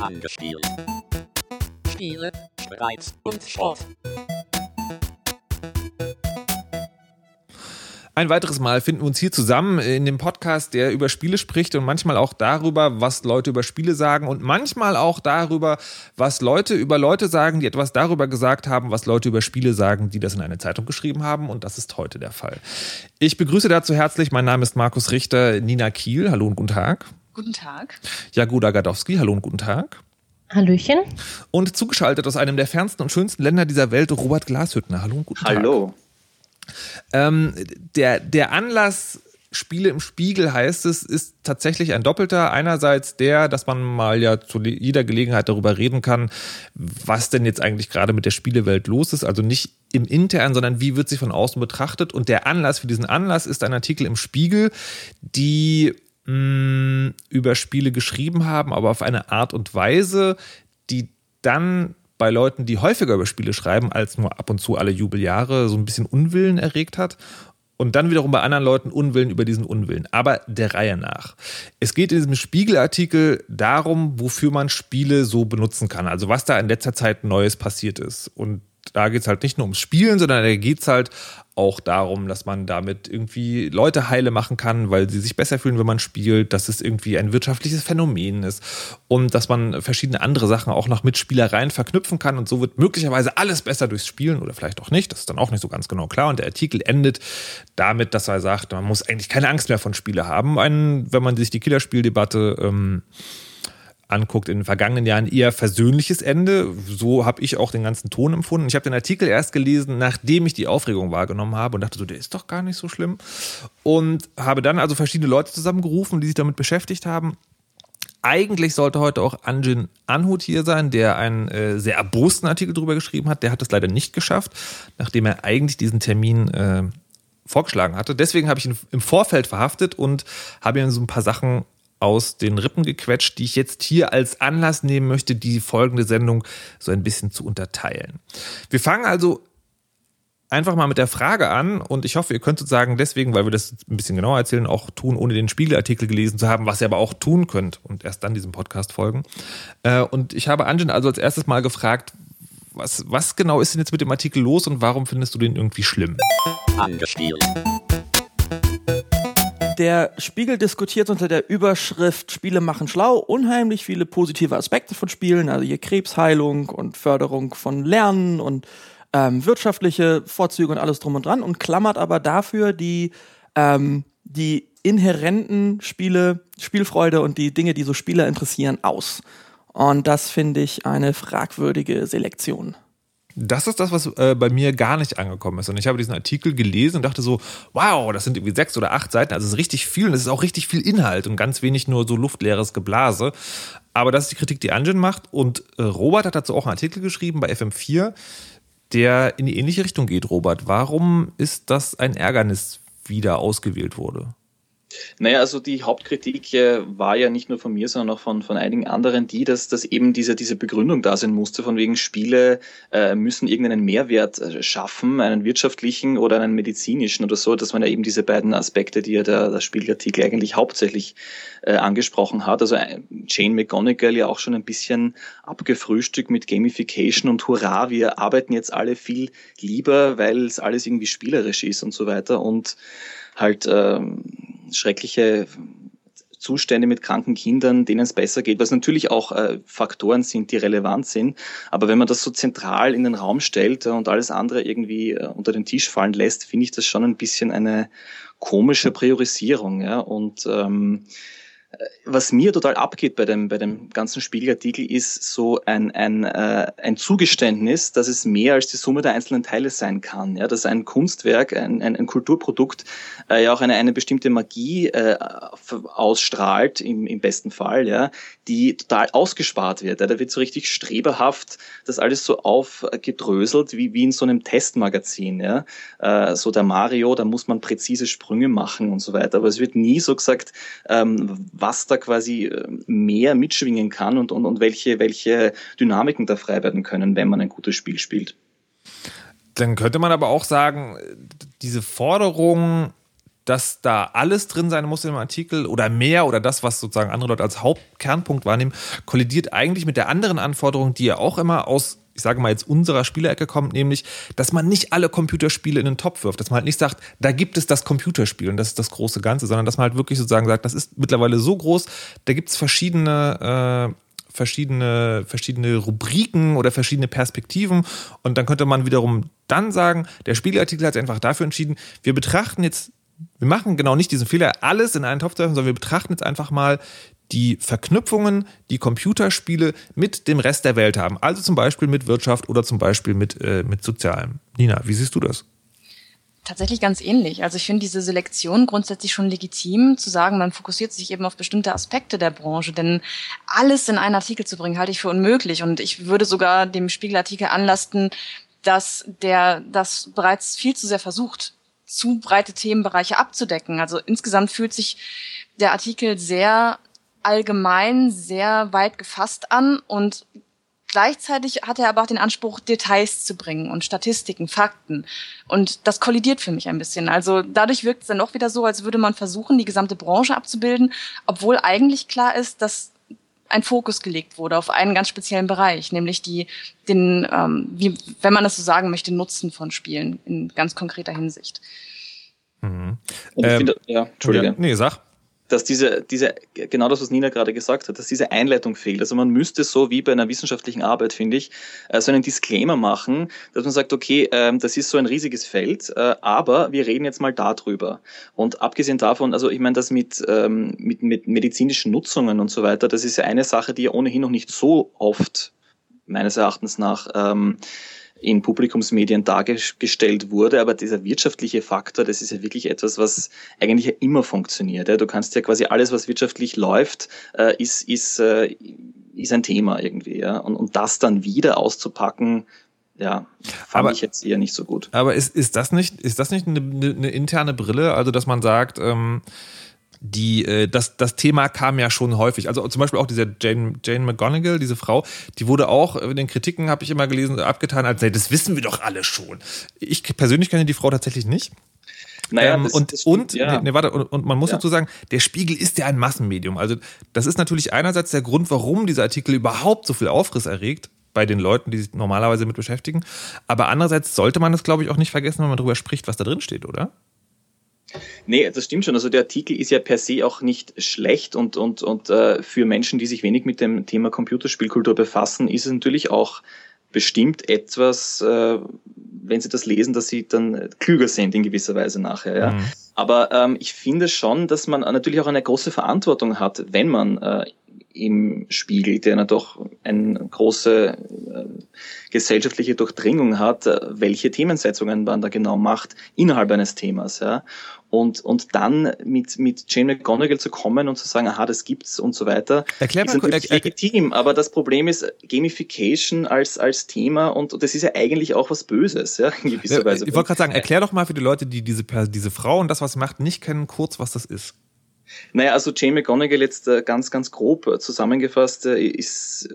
Angespielt. Spiele, Streit und Sport. Ein weiteres Mal finden wir uns hier zusammen in dem Podcast, der über Spiele spricht und manchmal auch darüber, was Leute über Spiele sagen und manchmal auch darüber, was Leute über Leute sagen, die etwas darüber gesagt haben, was Leute über Spiele sagen, die das in eine Zeitung geschrieben haben und das ist heute der Fall. Ich begrüße dazu herzlich, mein Name ist Markus Richter, Nina Kiel, hallo und guten Tag. Guten Tag. Jagoda Gadowski, hallo und guten Tag. Hallöchen. Und zugeschaltet aus einem der fernsten und schönsten Länder dieser Welt, Robert Glashüttner. Hallo und guten Hallo. Tag. Hallo. Ähm, der, der Anlass Spiele im Spiegel heißt es, ist tatsächlich ein doppelter. Einerseits der, dass man mal ja zu jeder Gelegenheit darüber reden kann, was denn jetzt eigentlich gerade mit der Spielewelt los ist. Also nicht im Internen, sondern wie wird sie von außen betrachtet. Und der Anlass für diesen Anlass ist ein Artikel im Spiegel, die mh, über Spiele geschrieben haben, aber auf eine Art und Weise, die dann bei Leuten, die häufiger über Spiele schreiben, als nur ab und zu alle Jubeljahre, so ein bisschen Unwillen erregt hat. Und dann wiederum bei anderen Leuten Unwillen über diesen Unwillen. Aber der Reihe nach. Es geht in diesem Spiegelartikel darum, wofür man Spiele so benutzen kann. Also was da in letzter Zeit Neues passiert ist. Und da geht es halt nicht nur ums Spielen, sondern da geht es halt auch darum, dass man damit irgendwie Leute heile machen kann, weil sie sich besser fühlen, wenn man spielt, dass es irgendwie ein wirtschaftliches Phänomen ist und dass man verschiedene andere Sachen auch noch mit Spielereien verknüpfen kann und so wird möglicherweise alles besser durchs Spielen oder vielleicht auch nicht. Das ist dann auch nicht so ganz genau klar. Und der Artikel endet damit, dass er sagt, man muss eigentlich keine Angst mehr von Spiele haben. Ein, wenn man sich die Killerspieldebatte ähm, anguckt, in den vergangenen Jahren eher versöhnliches Ende. So habe ich auch den ganzen Ton empfunden. Ich habe den Artikel erst gelesen, nachdem ich die Aufregung wahrgenommen habe und dachte so, der ist doch gar nicht so schlimm. Und habe dann also verschiedene Leute zusammengerufen, die sich damit beschäftigt haben. Eigentlich sollte heute auch Anjin Anhut hier sein, der einen äh, sehr erbosten Artikel darüber geschrieben hat. Der hat es leider nicht geschafft, nachdem er eigentlich diesen Termin äh, vorgeschlagen hatte. Deswegen habe ich ihn im Vorfeld verhaftet und habe ihm so ein paar Sachen aus den Rippen gequetscht, die ich jetzt hier als Anlass nehmen möchte, die folgende Sendung so ein bisschen zu unterteilen. Wir fangen also einfach mal mit der Frage an und ich hoffe, ihr könnt sozusagen deswegen, weil wir das ein bisschen genauer erzählen, auch tun, ohne den Spiegelartikel gelesen zu haben, was ihr aber auch tun könnt und erst dann diesem Podcast folgen. Äh, und ich habe Anjin also als erstes mal gefragt, was, was genau ist denn jetzt mit dem Artikel los und warum findest du den irgendwie schlimm? Angespielt. Der Spiegel diskutiert unter der Überschrift Spiele machen schlau unheimlich viele positive Aspekte von Spielen, also hier Krebsheilung und Förderung von Lernen und ähm, wirtschaftliche Vorzüge und alles drum und dran und klammert aber dafür die, ähm, die inhärenten Spiele, Spielfreude und die Dinge, die so Spieler interessieren, aus. Und das finde ich eine fragwürdige Selektion. Das ist das, was äh, bei mir gar nicht angekommen ist. Und ich habe diesen Artikel gelesen und dachte so, wow, das sind irgendwie sechs oder acht Seiten. Also es ist richtig viel und es ist auch richtig viel Inhalt und ganz wenig nur so luftleeres Geblase. Aber das ist die Kritik, die Anjin macht. Und äh, Robert hat dazu auch einen Artikel geschrieben bei FM4, der in die ähnliche Richtung geht, Robert. Warum ist das ein Ärgernis, wie da ausgewählt wurde? Naja, also die Hauptkritik äh, war ja nicht nur von mir, sondern auch von, von einigen anderen, die, dass, dass eben diese, diese Begründung da sein musste, von wegen Spiele äh, müssen irgendeinen Mehrwert äh, schaffen, einen wirtschaftlichen oder einen medizinischen oder so. Das waren ja eben diese beiden Aspekte, die ja der, der Spielartikel eigentlich hauptsächlich äh, angesprochen hat. Also äh, Jane McGonigal ja auch schon ein bisschen abgefrühstückt mit Gamification und Hurra, wir arbeiten jetzt alle viel lieber, weil es alles irgendwie spielerisch ist und so weiter. Und halt ähm, schreckliche Zustände mit kranken Kindern, denen es besser geht, was natürlich auch äh, Faktoren sind, die relevant sind. Aber wenn man das so zentral in den Raum stellt und alles andere irgendwie äh, unter den Tisch fallen lässt, finde ich das schon ein bisschen eine komische Priorisierung. Ja? Und ähm, was mir total abgeht bei dem, bei dem ganzen Spiegelartikel ist so ein, ein, äh, ein Zugeständnis, dass es mehr als die Summe der einzelnen Teile sein kann. Ja, dass ein Kunstwerk, ein, ein, ein Kulturprodukt äh, ja auch eine, eine bestimmte Magie äh, ausstrahlt, im, im besten Fall, ja, die total ausgespart wird. Ja. Da wird so richtig streberhaft das alles so aufgedröselt, wie, wie in so einem Testmagazin. Ja. Äh, so der Mario, da muss man präzise Sprünge machen und so weiter. Aber es wird nie so gesagt, ähm, was da quasi äh, mehr mitschwingen kann und, und, und welche, welche Dynamiken da frei werden können, wenn man ein gutes Spiel spielt. Dann könnte man aber auch sagen, diese Forderung, dass da alles drin sein muss im Artikel oder mehr oder das, was sozusagen andere Leute als Hauptkernpunkt wahrnehmen, kollidiert eigentlich mit der anderen Anforderung, die ja auch immer aus ich sage mal jetzt unserer Spielerecke kommt, nämlich, dass man nicht alle Computerspiele in den Topf wirft, dass man halt nicht sagt, da gibt es das Computerspiel und das ist das große Ganze, sondern dass man halt wirklich sozusagen sagt, das ist mittlerweile so groß, da gibt es verschiedene äh, verschiedene, verschiedene Rubriken oder verschiedene Perspektiven. Und dann könnte man wiederum dann sagen, der Spiegelartikel hat sich einfach dafür entschieden, wir betrachten jetzt, wir machen genau nicht diesen Fehler, alles in einen Topf zu werfen, sondern wir betrachten jetzt einfach mal die Verknüpfungen, die Computerspiele mit dem Rest der Welt haben. Also zum Beispiel mit Wirtschaft oder zum Beispiel mit, äh, mit Sozialem. Nina, wie siehst du das? tatsächlich ganz ähnlich. Also ich finde diese Selektion grundsätzlich schon legitim, zu sagen, man fokussiert sich eben auf bestimmte Aspekte der Branche, denn alles in einen Artikel zu bringen, halte ich für unmöglich. Und ich würde sogar dem Spiegelartikel anlasten, dass der das bereits viel zu sehr versucht, zu breite Themenbereiche abzudecken. Also insgesamt fühlt sich der Artikel sehr allgemein, sehr weit gefasst an und Gleichzeitig hat er aber auch den Anspruch, Details zu bringen und Statistiken, Fakten. Und das kollidiert für mich ein bisschen. Also dadurch wirkt es dann auch wieder so, als würde man versuchen, die gesamte Branche abzubilden, obwohl eigentlich klar ist, dass ein Fokus gelegt wurde auf einen ganz speziellen Bereich, nämlich die, den, ähm, wie, wenn man das so sagen möchte, Nutzen von Spielen in ganz konkreter Hinsicht. Mhm. Ähm, finde, ja, Entschuldige. Ja, nee, sag dass diese, diese, genau das, was Nina gerade gesagt hat, dass diese Einleitung fehlt. Also man müsste so wie bei einer wissenschaftlichen Arbeit, finde ich, äh, so einen Disclaimer machen, dass man sagt, okay, ähm, das ist so ein riesiges Feld, äh, aber wir reden jetzt mal darüber. Und abgesehen davon, also ich meine, das mit, ähm, mit, mit medizinischen Nutzungen und so weiter, das ist ja eine Sache, die ja ohnehin noch nicht so oft meines Erachtens nach ähm, in Publikumsmedien dargestellt wurde. Aber dieser wirtschaftliche Faktor, das ist ja wirklich etwas, was eigentlich ja immer funktioniert. Du kannst ja quasi alles, was wirtschaftlich läuft, äh, ist, ist, äh, ist ein Thema irgendwie. Ja? Und, und das dann wieder auszupacken, ja, fand aber, ich jetzt eher nicht so gut. Aber ist, ist das nicht, ist das nicht eine, eine interne Brille? Also, dass man sagt, ähm, die, äh, das, das Thema kam ja schon häufig. Also zum Beispiel auch diese Jane, Jane McGonigal, diese Frau, die wurde auch in den Kritiken, habe ich immer gelesen, abgetan als, das wissen wir doch alle schon. Ich persönlich kenne die Frau tatsächlich nicht. Naja, ähm, das, und das stimmt, und, ja. nee, warte, und, und, man muss ja. dazu sagen, der Spiegel ist ja ein Massenmedium. Also das ist natürlich einerseits der Grund, warum dieser Artikel überhaupt so viel Aufriss erregt bei den Leuten, die sich normalerweise mit beschäftigen. Aber andererseits sollte man das, glaube ich, auch nicht vergessen, wenn man darüber spricht, was da drin steht, oder? Nee, das stimmt schon. Also der Artikel ist ja per se auch nicht schlecht und, und, und äh, für Menschen, die sich wenig mit dem Thema Computerspielkultur befassen, ist es natürlich auch bestimmt etwas, äh, wenn sie das lesen, dass sie dann klüger sind in gewisser Weise nachher. Ja? Mhm. Aber ähm, ich finde schon, dass man natürlich auch eine große Verantwortung hat, wenn man äh, im Spiegel, der doch eine große äh, gesellschaftliche Durchdringung hat, äh, welche Themensetzungen man da genau macht innerhalb eines Themas. Ja. Und, und dann mit, mit Jane McGonigal zu kommen und zu sagen, aha, das gibt's und so weiter, Erklär ist mal, natürlich er, legitim. Aber das Problem ist Gamification als, als Thema und das ist ja eigentlich auch was Böses, ja, in gewisser Weise. Ich wollte gerade sagen, erklär doch mal für die Leute, die diese, diese Frau und das, was sie macht, nicht kennen, kurz, was das ist. Naja, also Jane McGonigal jetzt äh, ganz, ganz grob äh, zusammengefasst äh, ist,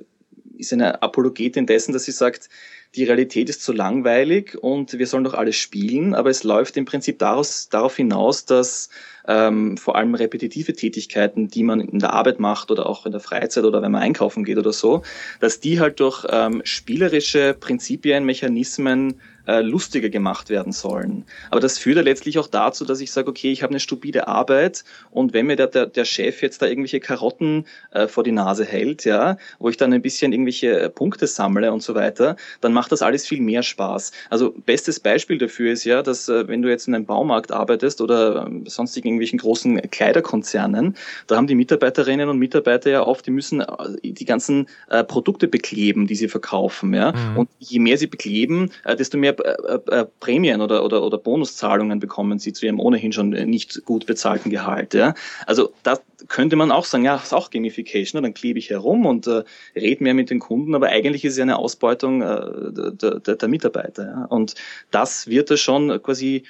ist eine Apologetin dessen, dass sie sagt, die Realität ist zu langweilig und wir sollen doch alles spielen, aber es läuft im Prinzip daraus, darauf hinaus, dass ähm, vor allem repetitive Tätigkeiten, die man in der Arbeit macht oder auch in der Freizeit oder wenn man einkaufen geht oder so, dass die halt durch ähm, spielerische Prinzipien, Mechanismen äh, lustiger gemacht werden sollen. Aber das führt ja letztlich auch dazu, dass ich sage, okay, ich habe eine stupide Arbeit und wenn mir der, der, der Chef jetzt da irgendwelche Karotten äh, vor die Nase hält, ja, wo ich dann ein bisschen irgendwelche Punkte sammle und so weiter, dann macht das alles viel mehr Spaß. Also bestes Beispiel dafür ist ja, dass äh, wenn du jetzt in einem Baumarkt arbeitest oder äh, sonst in irgendwelchen großen Kleiderkonzernen, da haben die Mitarbeiterinnen und Mitarbeiter ja oft, die müssen äh, die ganzen äh, Produkte bekleben, die sie verkaufen, ja. Mhm. Und je mehr sie bekleben, äh, desto mehr äh, äh, Prämien oder, oder, oder Bonuszahlungen bekommen sie zu ihrem ohnehin schon nicht gut bezahlten Gehalt. Ja? Also da könnte man auch sagen, ja, das ist auch Gamification, dann klebe ich herum und äh, rede mehr mit den Kunden, aber eigentlich ist es ja eine Ausbeutung äh, der, der, der Mitarbeiter. Ja? Und das wird da schon quasi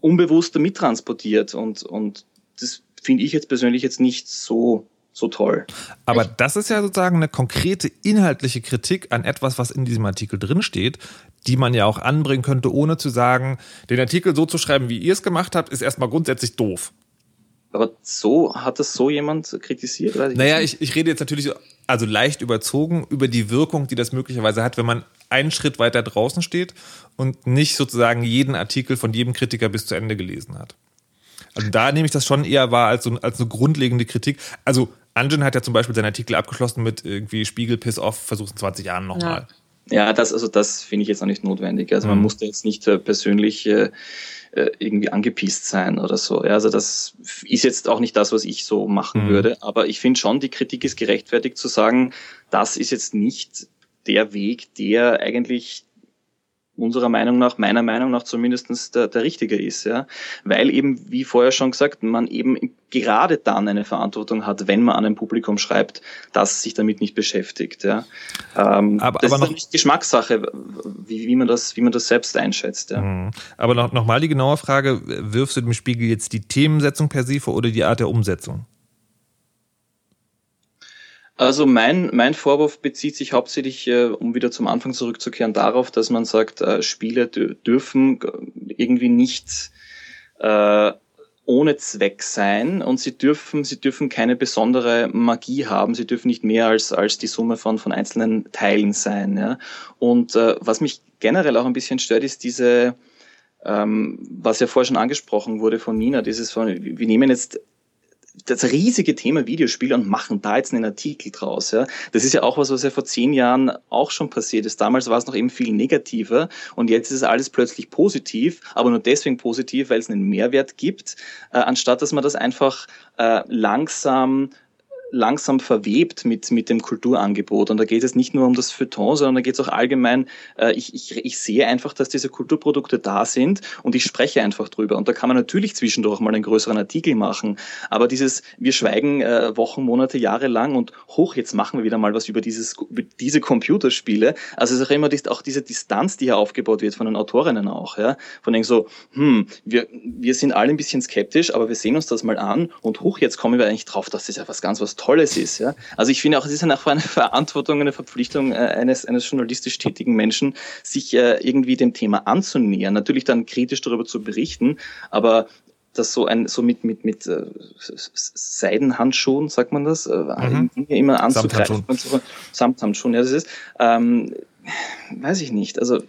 unbewusst mittransportiert und, und das finde ich jetzt persönlich jetzt nicht so so toll. Aber ich das ist ja sozusagen eine konkrete inhaltliche Kritik an etwas, was in diesem Artikel drinsteht, die man ja auch anbringen könnte, ohne zu sagen, den Artikel so zu schreiben, wie ihr es gemacht habt, ist erstmal grundsätzlich doof. Aber so hat das so jemand kritisiert? Weiß ich naja, ich, ich rede jetzt natürlich also leicht überzogen über die Wirkung, die das möglicherweise hat, wenn man einen Schritt weiter draußen steht und nicht sozusagen jeden Artikel von jedem Kritiker bis zu Ende gelesen hat. Also da nehme ich das schon eher wahr als so als eine grundlegende Kritik. Also Anjin hat ja zum Beispiel seinen Artikel abgeschlossen mit irgendwie Spiegel, Piss off, versuch's in 20 Jahren nochmal. Ja. Ja, das, also das finde ich jetzt auch nicht notwendig. Also man mhm. musste jetzt nicht äh, persönlich äh, äh, irgendwie angepisst sein oder so. Ja, also das ist jetzt auch nicht das, was ich so machen mhm. würde. Aber ich finde schon, die Kritik ist gerechtfertigt zu sagen, das ist jetzt nicht der Weg, der eigentlich unserer Meinung nach, meiner Meinung nach zumindestens der, der richtige ist, ja. Weil eben, wie vorher schon gesagt, man eben gerade dann eine Verantwortung hat, wenn man an ein Publikum schreibt, das sich damit nicht beschäftigt, ja. Ähm, aber, das aber ist nicht Geschmackssache, wie, wie, man das, wie man das selbst einschätzt, ja. Mhm. Aber noch, noch mal die genaue Frage, wirfst du dem Spiegel jetzt die Themensetzung per se vor oder die Art der Umsetzung? Also mein, mein Vorwurf bezieht sich hauptsächlich, äh, um wieder zum Anfang zurückzukehren, darauf, dass man sagt, äh, Spiele dürfen irgendwie nicht äh, ohne Zweck sein und sie dürfen, sie dürfen keine besondere Magie haben, sie dürfen nicht mehr als, als die Summe von, von einzelnen Teilen sein. Ja? Und äh, was mich generell auch ein bisschen stört, ist diese, ähm, was ja vorher schon angesprochen wurde von Nina, dieses von, wir nehmen jetzt das riesige Thema Videospiele und machen da jetzt einen Artikel draus. Ja. Das ist ja auch was, was ja vor zehn Jahren auch schon passiert ist. Damals war es noch eben viel negativer und jetzt ist alles plötzlich positiv, aber nur deswegen positiv, weil es einen Mehrwert gibt, äh, anstatt dass man das einfach äh, langsam langsam verwebt mit, mit dem Kulturangebot. Und da geht es nicht nur um das Feuilleton, sondern da geht es auch allgemein, äh, ich, ich, ich sehe einfach, dass diese Kulturprodukte da sind und ich spreche einfach drüber. Und da kann man natürlich zwischendurch mal einen größeren Artikel machen. Aber dieses, wir schweigen äh, Wochen, Monate, Jahre lang und hoch, jetzt machen wir wieder mal was über, dieses, über diese Computerspiele. Also es ist auch immer die, auch diese Distanz, die hier aufgebaut wird von den Autorinnen auch. Ja? Von denen so, hm, wir, wir sind alle ein bisschen skeptisch, aber wir sehen uns das mal an und hoch, jetzt kommen wir eigentlich drauf, dass das ja was ganz was Tolles ist. Ja? Also ich finde auch, es ist einfach eine Verantwortung, eine Verpflichtung äh, eines, eines journalistisch tätigen Menschen, sich äh, irgendwie dem Thema anzunähern. Natürlich dann kritisch darüber zu berichten, aber das so ein so mit mit mit äh, Seidenhandschuhen sagt man das äh, mhm. immer anzugreifen Samthandschuhen. Samthandschuhen ja das ist ähm, weiß ich nicht also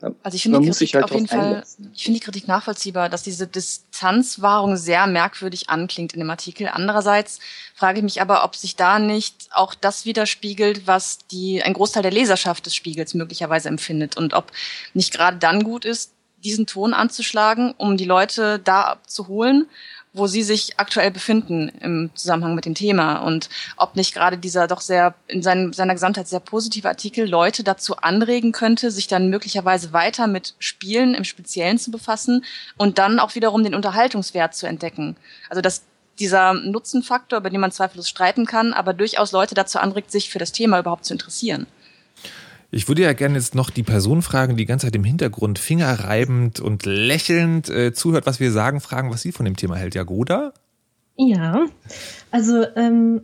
also ich finde die Kritik halt auf jeden Fall, ich finde die Kritik nachvollziehbar, dass diese Distanzwahrung sehr merkwürdig anklingt in dem Artikel. Andererseits frage ich mich aber, ob sich da nicht auch das widerspiegelt, was die ein Großteil der Leserschaft des Spiegels möglicherweise empfindet und ob nicht gerade dann gut ist, diesen Ton anzuschlagen, um die Leute da abzuholen wo sie sich aktuell befinden im Zusammenhang mit dem Thema und ob nicht gerade dieser doch sehr in seinen, seiner Gesamtheit sehr positive Artikel Leute dazu anregen könnte, sich dann möglicherweise weiter mit Spielen im Speziellen zu befassen und dann auch wiederum den Unterhaltungswert zu entdecken. Also dass dieser Nutzenfaktor, über den man zweifellos streiten kann, aber durchaus Leute dazu anregt, sich für das Thema überhaupt zu interessieren. Ich würde ja gerne jetzt noch die Person fragen, die ganze Zeit im Hintergrund fingerreibend und lächelnd äh, zuhört, was wir sagen, fragen, was sie von dem Thema hält. Jagoda? Ja, also ähm,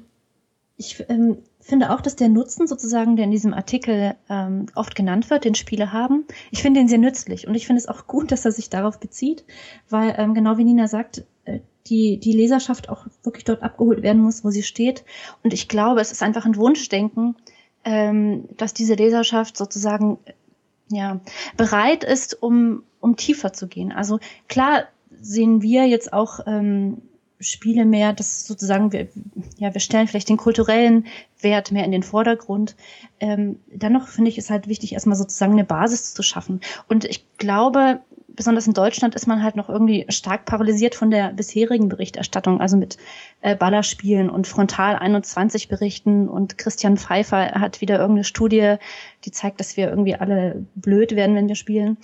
ich ähm, finde auch, dass der Nutzen sozusagen, der in diesem Artikel ähm, oft genannt wird, den Spiele haben, ich finde den sehr nützlich und ich finde es auch gut, dass er sich darauf bezieht, weil ähm, genau wie Nina sagt, äh, die, die Leserschaft auch wirklich dort abgeholt werden muss, wo sie steht. Und ich glaube, es ist einfach ein Wunschdenken, ähm, dass diese Leserschaft sozusagen ja bereit ist, um, um tiefer zu gehen. Also klar sehen wir jetzt auch ähm, Spiele mehr, dass sozusagen wir, ja, wir stellen vielleicht den kulturellen Wert mehr in den Vordergrund. Ähm, dennoch finde ich es halt wichtig, erstmal sozusagen eine Basis zu schaffen. Und ich glaube, besonders in Deutschland ist man halt noch irgendwie stark paralysiert von der bisherigen Berichterstattung, also mit äh, Ballerspielen und Frontal 21 Berichten und Christian Pfeiffer hat wieder irgendeine Studie, die zeigt, dass wir irgendwie alle blöd werden, wenn wir spielen.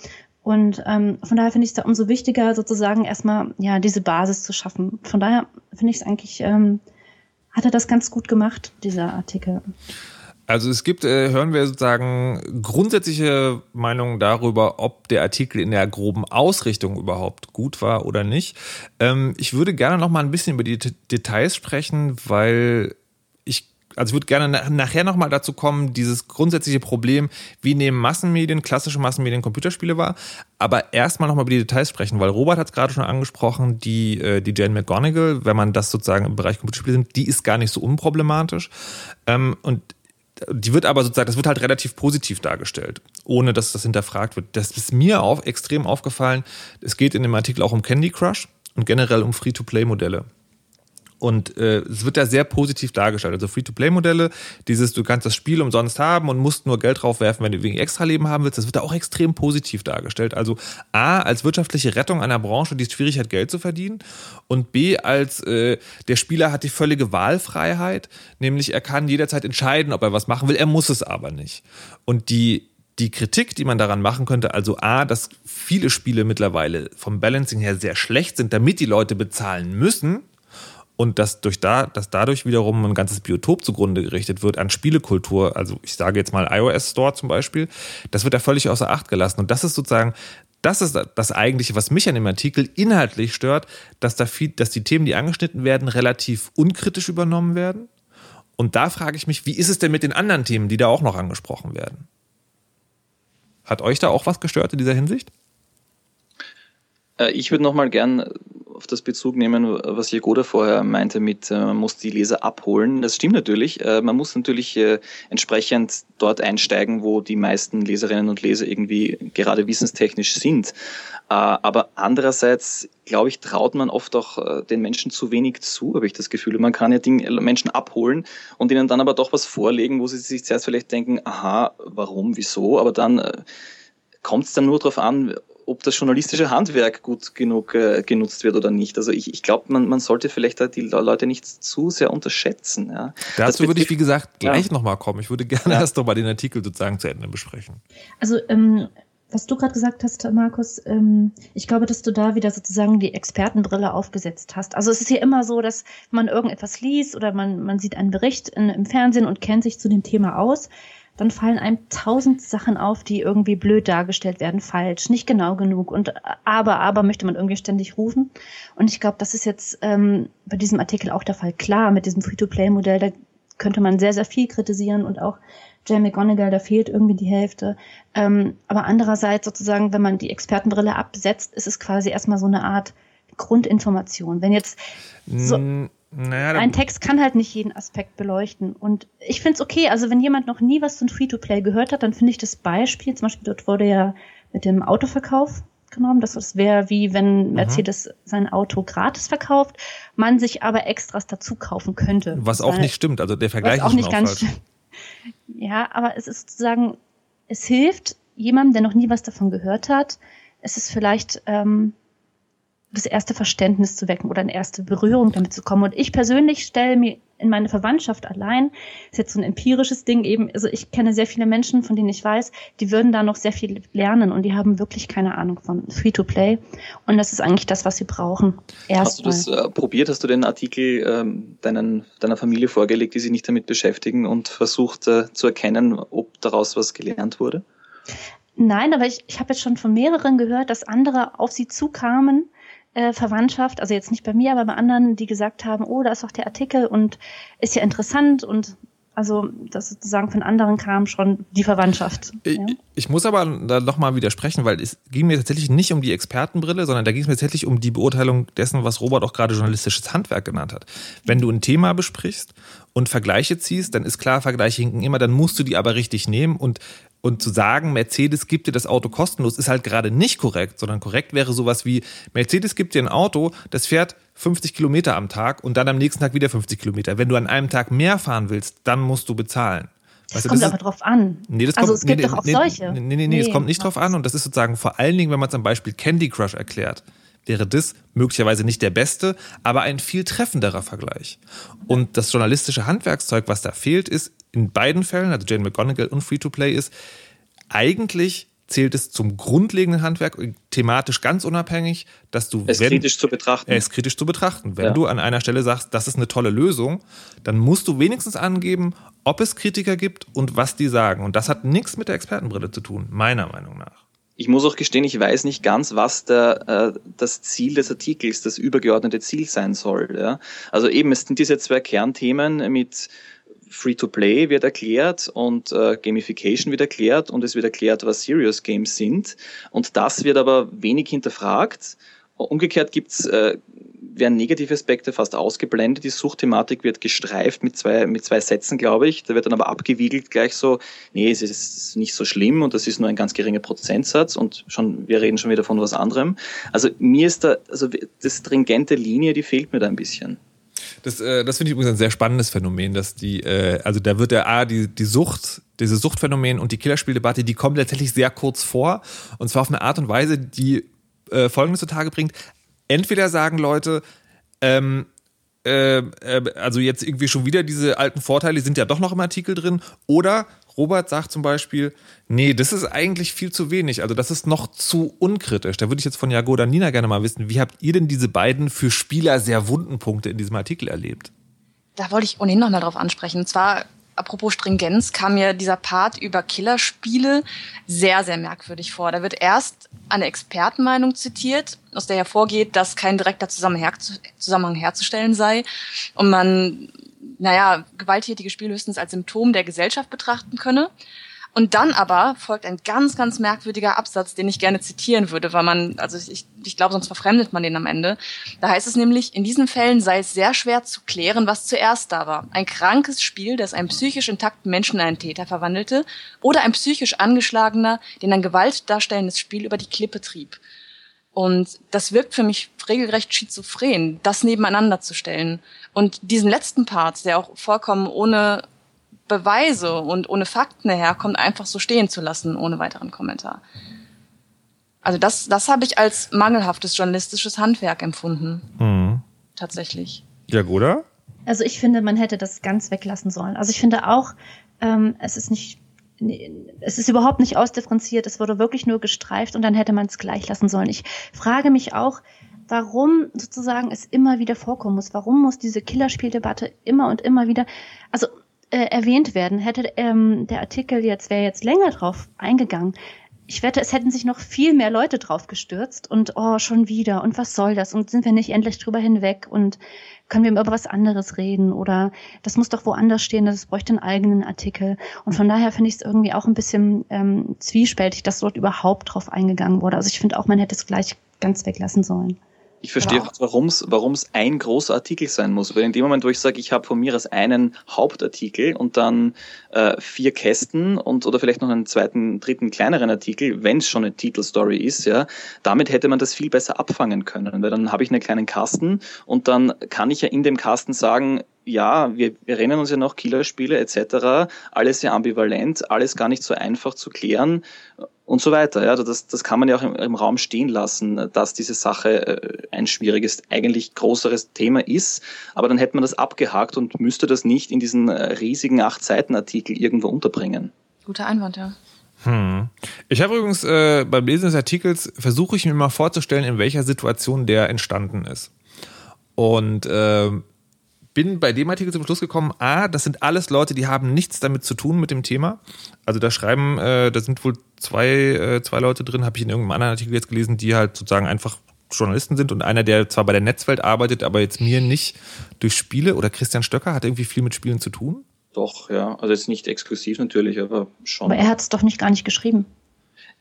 Und ähm, von daher finde ich es da umso wichtiger, sozusagen erstmal ja diese Basis zu schaffen. Von daher finde ich es eigentlich, ähm, hat er das ganz gut gemacht, dieser Artikel. Also es gibt, äh, hören wir sozusagen grundsätzliche Meinungen darüber, ob der Artikel in der groben Ausrichtung überhaupt gut war oder nicht. Ähm, ich würde gerne noch mal ein bisschen über die T Details sprechen, weil ich also ich würde gerne nachher nochmal dazu kommen, dieses grundsätzliche Problem, wie nehmen Massenmedien, klassische Massenmedien Computerspiele wahr, aber erstmal nochmal über die Details sprechen, weil Robert hat es gerade schon angesprochen, die, äh, die Jane McGonigal, wenn man das sozusagen im Bereich Computerspiele sind, die ist gar nicht so unproblematisch ähm, und die wird aber sozusagen, das wird halt relativ positiv dargestellt, ohne dass das hinterfragt wird. Das ist mir auch extrem aufgefallen. Es geht in dem Artikel auch um Candy Crush und generell um Free-to-Play-Modelle. Und äh, es wird da sehr positiv dargestellt. Also Free-to-Play-Modelle, dieses, du kannst das Spiel umsonst haben und musst nur Geld draufwerfen, wenn du wegen Extra-Leben haben willst, das wird da auch extrem positiv dargestellt. Also A, als wirtschaftliche Rettung einer Branche, die es schwierig hat, Geld zu verdienen. Und B, als äh, der Spieler hat die völlige Wahlfreiheit, nämlich er kann jederzeit entscheiden, ob er was machen will, er muss es aber nicht. Und die die Kritik, die man daran machen könnte, also A, dass viele Spiele mittlerweile vom Balancing her sehr schlecht sind, damit die Leute bezahlen müssen, und dass, durch da, dass dadurch wiederum ein ganzes Biotop zugrunde gerichtet wird an Spielekultur, also ich sage jetzt mal iOS Store zum Beispiel, das wird da völlig außer Acht gelassen. Und das ist sozusagen, das ist das eigentliche, was mich an dem Artikel inhaltlich stört, dass, da viel, dass die Themen, die angeschnitten werden, relativ unkritisch übernommen werden. Und da frage ich mich, wie ist es denn mit den anderen Themen, die da auch noch angesprochen werden? Hat euch da auch was gestört in dieser Hinsicht? Äh, ich würde nochmal gern auf das Bezug nehmen, was Jagoda vorher meinte mit, äh, man muss die Leser abholen. Das stimmt natürlich. Äh, man muss natürlich entsprechend dort einsteigen, wo die meisten Leserinnen und Leser irgendwie gerade wissenstechnisch sind. Aber andererseits, glaube ich, traut man oft auch den Menschen zu wenig zu, habe ich das Gefühl. Man kann ja Menschen abholen und ihnen dann aber doch was vorlegen, wo sie sich zuerst vielleicht denken, aha, warum, wieso, aber dann kommt es dann nur darauf an, ob das journalistische Handwerk gut genug äh, genutzt wird oder nicht. Also ich, ich glaube, man, man sollte vielleicht die Leute nicht zu sehr unterschätzen. Ja. Dazu würde ich, wie gesagt, gleich ja. nochmal kommen. Ich würde gerne ja. erst nochmal den Artikel sozusagen zu Ende besprechen. Also ähm, was du gerade gesagt hast, Markus, ähm, ich glaube, dass du da wieder sozusagen die Expertenbrille aufgesetzt hast. Also es ist hier immer so, dass man irgendetwas liest oder man, man sieht einen Bericht in, im Fernsehen und kennt sich zu dem Thema aus dann fallen einem tausend Sachen auf, die irgendwie blöd dargestellt werden, falsch, nicht genau genug und aber, aber möchte man irgendwie ständig rufen. Und ich glaube, das ist jetzt ähm, bei diesem Artikel auch der Fall. Klar, mit diesem Free-to-Play-Modell, da könnte man sehr, sehr viel kritisieren und auch Jamie McGonigal, da fehlt irgendwie die Hälfte. Ähm, aber andererseits sozusagen, wenn man die Expertenbrille absetzt, ist es quasi erstmal so eine Art Grundinformation. Wenn jetzt so, naja, ein Text kann halt nicht jeden Aspekt beleuchten. Und ich finde es okay, also wenn jemand noch nie was von Free-to-Play gehört hat, dann finde ich das Beispiel, zum Beispiel dort wurde ja mit dem Autoverkauf genommen, das wäre wie wenn mhm. Mercedes mhm. sein Auto gratis verkauft, man sich aber Extras dazu kaufen könnte. Was auch nicht stimmt, also der Vergleich was auch ist nicht ganz stimmt. Ja, aber es ist sozusagen, es hilft jemandem, der noch nie was davon gehört hat. Es ist vielleicht ähm, das erste Verständnis zu wecken oder eine erste Berührung damit zu kommen. Und ich persönlich stelle mir in meine Verwandtschaft allein, ist jetzt so ein empirisches Ding eben, also ich kenne sehr viele Menschen, von denen ich weiß, die würden da noch sehr viel lernen und die haben wirklich keine Ahnung von Free-to-Play. Und das ist eigentlich das, was sie brauchen. Erst Hast du das äh, probiert? Hast du den Artikel ähm, deinen, deiner Familie vorgelegt, die sich nicht damit beschäftigen und versucht äh, zu erkennen, ob daraus was gelernt wurde? Nein, aber ich, ich habe jetzt schon von mehreren gehört, dass andere auf sie zukamen, äh, Verwandtschaft, also jetzt nicht bei mir, aber bei anderen, die gesagt haben, oh, da ist doch der Artikel und ist ja interessant und also das sozusagen von anderen kam schon die Verwandtschaft. Ich, ja? ich muss aber da nochmal widersprechen, weil es ging mir tatsächlich nicht um die Expertenbrille, sondern da ging es mir tatsächlich um die Beurteilung dessen, was Robert auch gerade journalistisches Handwerk genannt hat. Wenn du ein Thema besprichst und Vergleiche ziehst, dann ist klar, Vergleiche hinken immer, dann musst du die aber richtig nehmen und und zu sagen, Mercedes gibt dir das Auto kostenlos, ist halt gerade nicht korrekt, sondern korrekt wäre sowas wie, Mercedes gibt dir ein Auto, das fährt 50 Kilometer am Tag und dann am nächsten Tag wieder 50 Kilometer. Wenn du an einem Tag mehr fahren willst, dann musst du bezahlen. Das weißt kommt das aber ist, drauf an. Nee, das also kommt, es gibt nee, doch auch nee, solche. Nee, nee, nee, nee, es kommt nicht drauf an und das ist sozusagen vor allen Dingen, wenn man am Beispiel Candy Crush erklärt wäre das möglicherweise nicht der beste, aber ein viel treffenderer Vergleich. Und das journalistische Handwerkszeug, was da fehlt, ist in beiden Fällen, also Jane McGonigal und Free-to-Play, ist eigentlich zählt es zum grundlegenden Handwerk, thematisch ganz unabhängig, dass du. Es wenn, kritisch zu betrachten. Es kritisch zu betrachten. Wenn ja. du an einer Stelle sagst, das ist eine tolle Lösung, dann musst du wenigstens angeben, ob es Kritiker gibt und was die sagen. Und das hat nichts mit der Expertenbrille zu tun, meiner Meinung nach. ich muss auch gestehen, ich weiß nicht ganz, was der, äh, das Ziel des Artikels, das übergeordnete Ziel sein soll. Ja? Also eben, es sind diese zwei Kernthemen mit Free-to-Play wird erklärt und äh, Gamification wird erklärt und es wird erklärt, was Serious Games sind. Und das wird aber wenig hinterfragt. Umgekehrt gibt's äh, werden negative Aspekte fast ausgeblendet. Die Suchtthematik wird gestreift mit zwei, mit zwei Sätzen, glaube ich. Da wird dann aber abgewiegelt gleich so, nee, es ist nicht so schlimm und das ist nur ein ganz geringer Prozentsatz und schon, wir reden schon wieder von was anderem. Also mir ist da, also das stringente Linie, die fehlt mir da ein bisschen. Das, äh, das finde ich übrigens ein sehr spannendes Phänomen, dass die, äh, also da wird der A, die, die Sucht, diese Suchtphänomen und die Killerspieldebatte, die kommt tatsächlich sehr kurz vor. Und zwar auf eine Art und Weise, die äh, Folgendes zutage bringt. Entweder sagen Leute, ähm, äh, äh, also jetzt irgendwie schon wieder diese alten Vorteile, die sind ja doch noch im Artikel drin. Oder Robert sagt zum Beispiel, nee, das ist eigentlich viel zu wenig. Also das ist noch zu unkritisch. Da würde ich jetzt von Jagoda Nina gerne mal wissen, wie habt ihr denn diese beiden für Spieler sehr wunden Punkte in diesem Artikel erlebt? Da wollte ich ohnehin noch mal drauf ansprechen. Und zwar apropos Stringenz, kam mir dieser Part über Killerspiele sehr, sehr merkwürdig vor. Da wird erst eine Expertenmeinung zitiert, aus der hervorgeht, dass kein direkter Zusammenhang herzustellen sei und man, naja, gewalttätige Spiele höchstens als Symptom der Gesellschaft betrachten könne. Und dann aber folgt ein ganz, ganz merkwürdiger Absatz, den ich gerne zitieren würde, weil man, also ich, ich glaube, sonst verfremdet man den am Ende. Da heißt es nämlich, in diesen Fällen sei es sehr schwer zu klären, was zuerst da war. Ein krankes Spiel, das einen psychisch intakten Menschen in einen Täter verwandelte, oder ein psychisch angeschlagener, den ein Gewalt darstellendes Spiel über die Klippe trieb. Und das wirkt für mich regelrecht schizophren, das nebeneinander zu stellen. Und diesen letzten Part, der auch vollkommen ohne Beweise und ohne Fakten herkommt, einfach so stehen zu lassen, ohne weiteren Kommentar. Also das, das habe ich als mangelhaftes journalistisches Handwerk empfunden. Mhm. Tatsächlich. Ja, oder? Also ich finde, man hätte das ganz weglassen sollen. Also ich finde auch, ähm, es ist nicht, es ist überhaupt nicht ausdifferenziert. Es wurde wirklich nur gestreift und dann hätte man es gleich lassen sollen. Ich frage mich auch, warum sozusagen es immer wieder vorkommen muss. Warum muss diese Killerspieldebatte immer und immer wieder, also äh, erwähnt werden. Hätte ähm, der Artikel jetzt, wäre jetzt länger drauf eingegangen, ich wette, es hätten sich noch viel mehr Leute drauf gestürzt und oh, schon wieder und was soll das und sind wir nicht endlich drüber hinweg und können wir über was anderes reden oder das muss doch woanders stehen, das bräuchte einen eigenen Artikel und von daher finde ich es irgendwie auch ein bisschen ähm, zwiespältig, dass dort überhaupt drauf eingegangen wurde. Also ich finde auch, man hätte es gleich ganz weglassen sollen. Ich verstehe, warum es warum es ein großer Artikel sein muss. Weil in dem Moment, wo ich sage, ich habe von mir als einen Hauptartikel und dann äh, vier Kästen und oder vielleicht noch einen zweiten, dritten kleineren Artikel, wenn es schon eine Titelstory ist, ja, damit hätte man das viel besser abfangen können. Weil dann habe ich einen kleinen Kasten und dann kann ich ja in dem Kasten sagen, ja, wir, wir erinnern uns ja noch, Killerspiele etc., alles sehr ambivalent, alles gar nicht so einfach zu klären und so weiter. Ja, also das, das kann man ja auch im, im Raum stehen lassen, dass diese Sache äh, ein schwieriges, eigentlich größeres Thema ist, aber dann hätte man das abgehakt und müsste das nicht in diesen äh, riesigen Acht-Seiten-Artikel irgendwo unterbringen. Guter Einwand, ja. Hm. Ich habe übrigens äh, beim Lesen des Artikels versuche ich mir mal vorzustellen, in welcher Situation der entstanden ist. Und äh, bin bei dem Artikel zum Schluss gekommen, a, das sind alles Leute, die haben nichts damit zu tun mit dem Thema. Also da schreiben, äh, da sind wohl zwei, äh, zwei Leute drin, habe ich in irgendeinem anderen Artikel jetzt gelesen, die halt sozusagen einfach Journalisten sind und einer, der zwar bei der Netzwelt arbeitet, aber jetzt mir nicht durch Spiele oder Christian Stöcker hat irgendwie viel mit Spielen zu tun. Doch, ja. Also jetzt nicht exklusiv natürlich, aber schon. Aber er hat es doch nicht gar nicht geschrieben.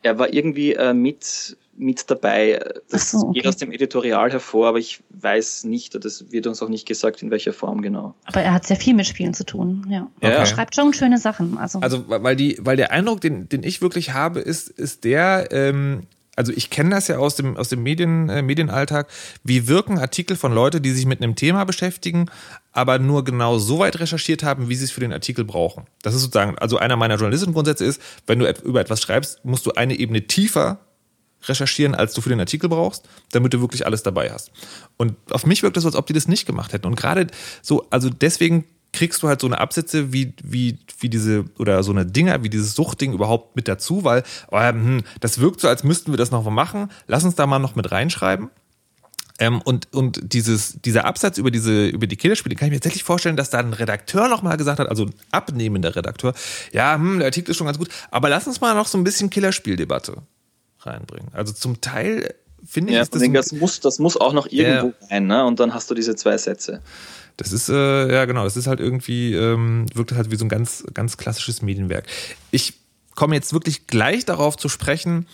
Er war irgendwie äh, mit mit dabei. Das so, okay. geht aus dem Editorial hervor, aber ich weiß nicht, das wird uns auch nicht gesagt, in welcher Form genau. Aber er hat sehr viel mit Spielen zu tun, ja. Okay. Er schreibt schon schöne Sachen. Also, also weil, die, weil der Eindruck, den, den ich wirklich habe, ist, ist der, ähm, also ich kenne das ja aus dem, aus dem Medien, äh, Medienalltag, wie wirken Artikel von Leuten, die sich mit einem Thema beschäftigen, aber nur genau so weit recherchiert haben, wie sie es für den Artikel brauchen. Das ist sozusagen, also einer meiner Journalistengrundsätze ist, wenn du über etwas schreibst, musst du eine Ebene tiefer recherchieren, als du für den Artikel brauchst, damit du wirklich alles dabei hast. Und auf mich wirkt es so, als ob die das nicht gemacht hätten. Und gerade so, also deswegen kriegst du halt so eine Absätze wie, wie, wie diese, oder so eine Dinger, wie dieses Suchtding überhaupt mit dazu, weil, oh, hm, das wirkt so, als müssten wir das noch mal machen. Lass uns da mal noch mit reinschreiben. Ähm, und und dieses, dieser Absatz über diese über die Killerspiele kann ich mir tatsächlich vorstellen, dass da ein Redakteur noch mal gesagt hat, also ein abnehmender Redakteur, ja, hm, der Artikel ist schon ganz gut, aber lass uns mal noch so ein bisschen Killerspieldebatte reinbringen. Also zum Teil finde ich, Ja, das, das, muss, das muss auch noch irgendwo rein, ne? Und dann hast du diese zwei Sätze. das ist, äh, ja genau, das ist halt irgendwie, ähm, wirkt halt wie so ein ganz, ganz klassisches Medienwerk. Ich komme jetzt wirklich gleich darauf zu sprechen,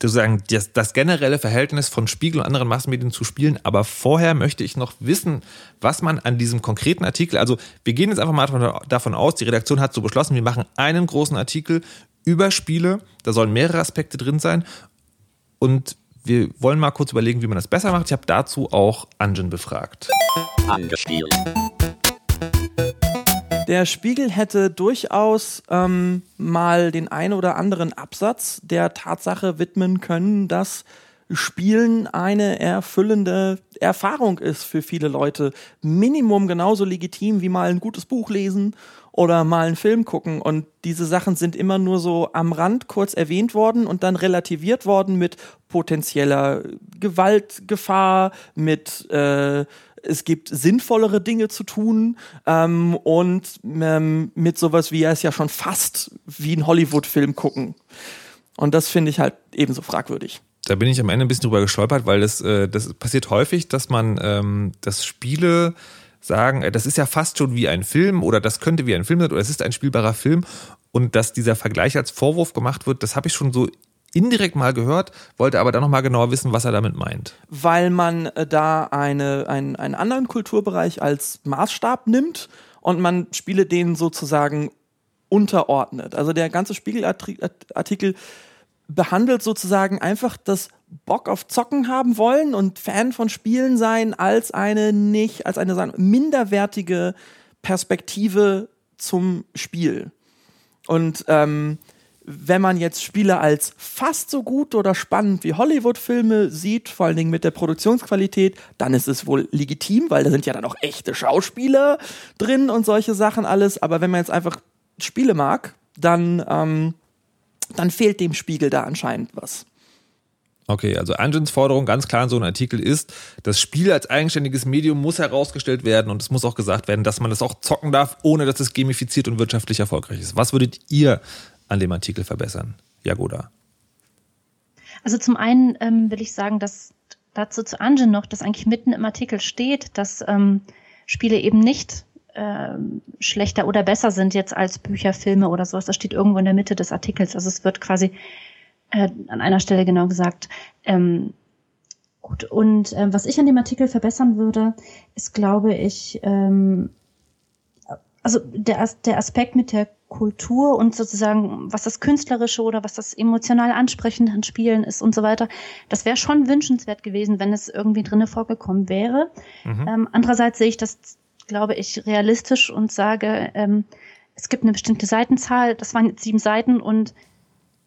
sozusagen das, das generelle Verhältnis von Spiegel und anderen Massenmedien zu spielen. Aber vorher möchte ich noch wissen, was man an diesem konkreten Artikel, also wir gehen jetzt einfach mal davon- davon aus, die Redaktion hat so beschlossen, wir machen einen großen Artikel über Spiele, da sollen mehrere Aspekte drin sein und wir wollen mal kurz überlegen, wie man das besser macht. Ich habe dazu auch Anjan befragt. Angespielt. Der Spiegel hätte durchaus ähm, mal den einen oder anderen Absatz der Tatsache widmen können, dass Spielen eine erfüllende Erfahrung ist für viele Leute. Minimum genauso legitim wie mal ein gutes Buch lesen oder mal einen Film gucken. Und diese Sachen sind immer nur so am Rand kurz erwähnt worden und dann relativiert worden mit potenzieller Gewaltgefahr, mit äh, es gibt sinnvollere Dinge zu tun ähm, und ähm, mit sowas wie ja es ja schon fast wie ein Hollywood-Film gucken. Und das finde ich halt ebenso fragwürdig. Da bin ich am Ende ein bisschen drüber gestolpert, weil das, äh, das passiert häufig, dass man ähm, das Spiele sagen, äh, das ist ja fast schon wie ein Film oder das könnte wie ein Film sein oder es ist ein spielbarer Film und dass dieser Vergleich als Vorwurf gemacht wird, das habe ich schon so indirekt mal gehört, wollte aber dann nochmal genauer wissen, was er damit meint. weil man äh, da eine, ein, einen anderen Kulturbereich als Maßstab nimmt und man Spiele denen sozusagen unterordnet. Also der ganze Spiegelartikel behandelt sozusagen einfach das Bock auf Zocken haben wollen und Fan von Spielen sein als eine nicht, als eine minderwertige Perspektive zum Spiel. Und ähm, wenn man jetzt Spiele als fast so gut oder spannend wie Hollywood-Filme sieht, vor allen Dingen mit der Produktionsqualität, dann ist es wohl legitim, weil da sind ja dann auch echte Schauspieler drin und solche Sachen alles. Aber wenn man jetzt einfach Spiele mag, dann, ähm, dann fehlt dem Spiegel da anscheinend was. Okay, also Anjans Forderung ganz klar in so einem Artikel ist, das Spiel als eigenständiges Medium muss herausgestellt werden und es muss auch gesagt werden, dass man das auch zocken darf, ohne dass es gamifiziert und wirtschaftlich erfolgreich ist. Was würdet ihr an dem Artikel verbessern? Jagoda. Also zum einen ähm, will ich sagen, dass dazu zu Anjen noch, dass eigentlich mitten im Artikel steht, dass ähm, Spiele eben nicht ähm, schlechter oder besser sind jetzt als Bücher, Filme oder sowas. Das steht irgendwo in der Mitte des Artikels. Also es wird quasi äh, an einer Stelle genau gesagt. Ähm, gut, und äh, was ich an dem Artikel verbessern würde, ist, glaube ich, ähm, also der, der Aspekt mit der Kultur und sozusagen, was das Künstlerische oder was das emotional Ansprechende an Spielen ist und so weiter, das wäre schon wünschenswert gewesen, wenn es irgendwie drinne vorgekommen wäre. Mhm. Ähm, andererseits sehe ich das, glaube ich, realistisch und sage, ähm, es gibt eine bestimmte Seitenzahl, das waren jetzt sieben Seiten und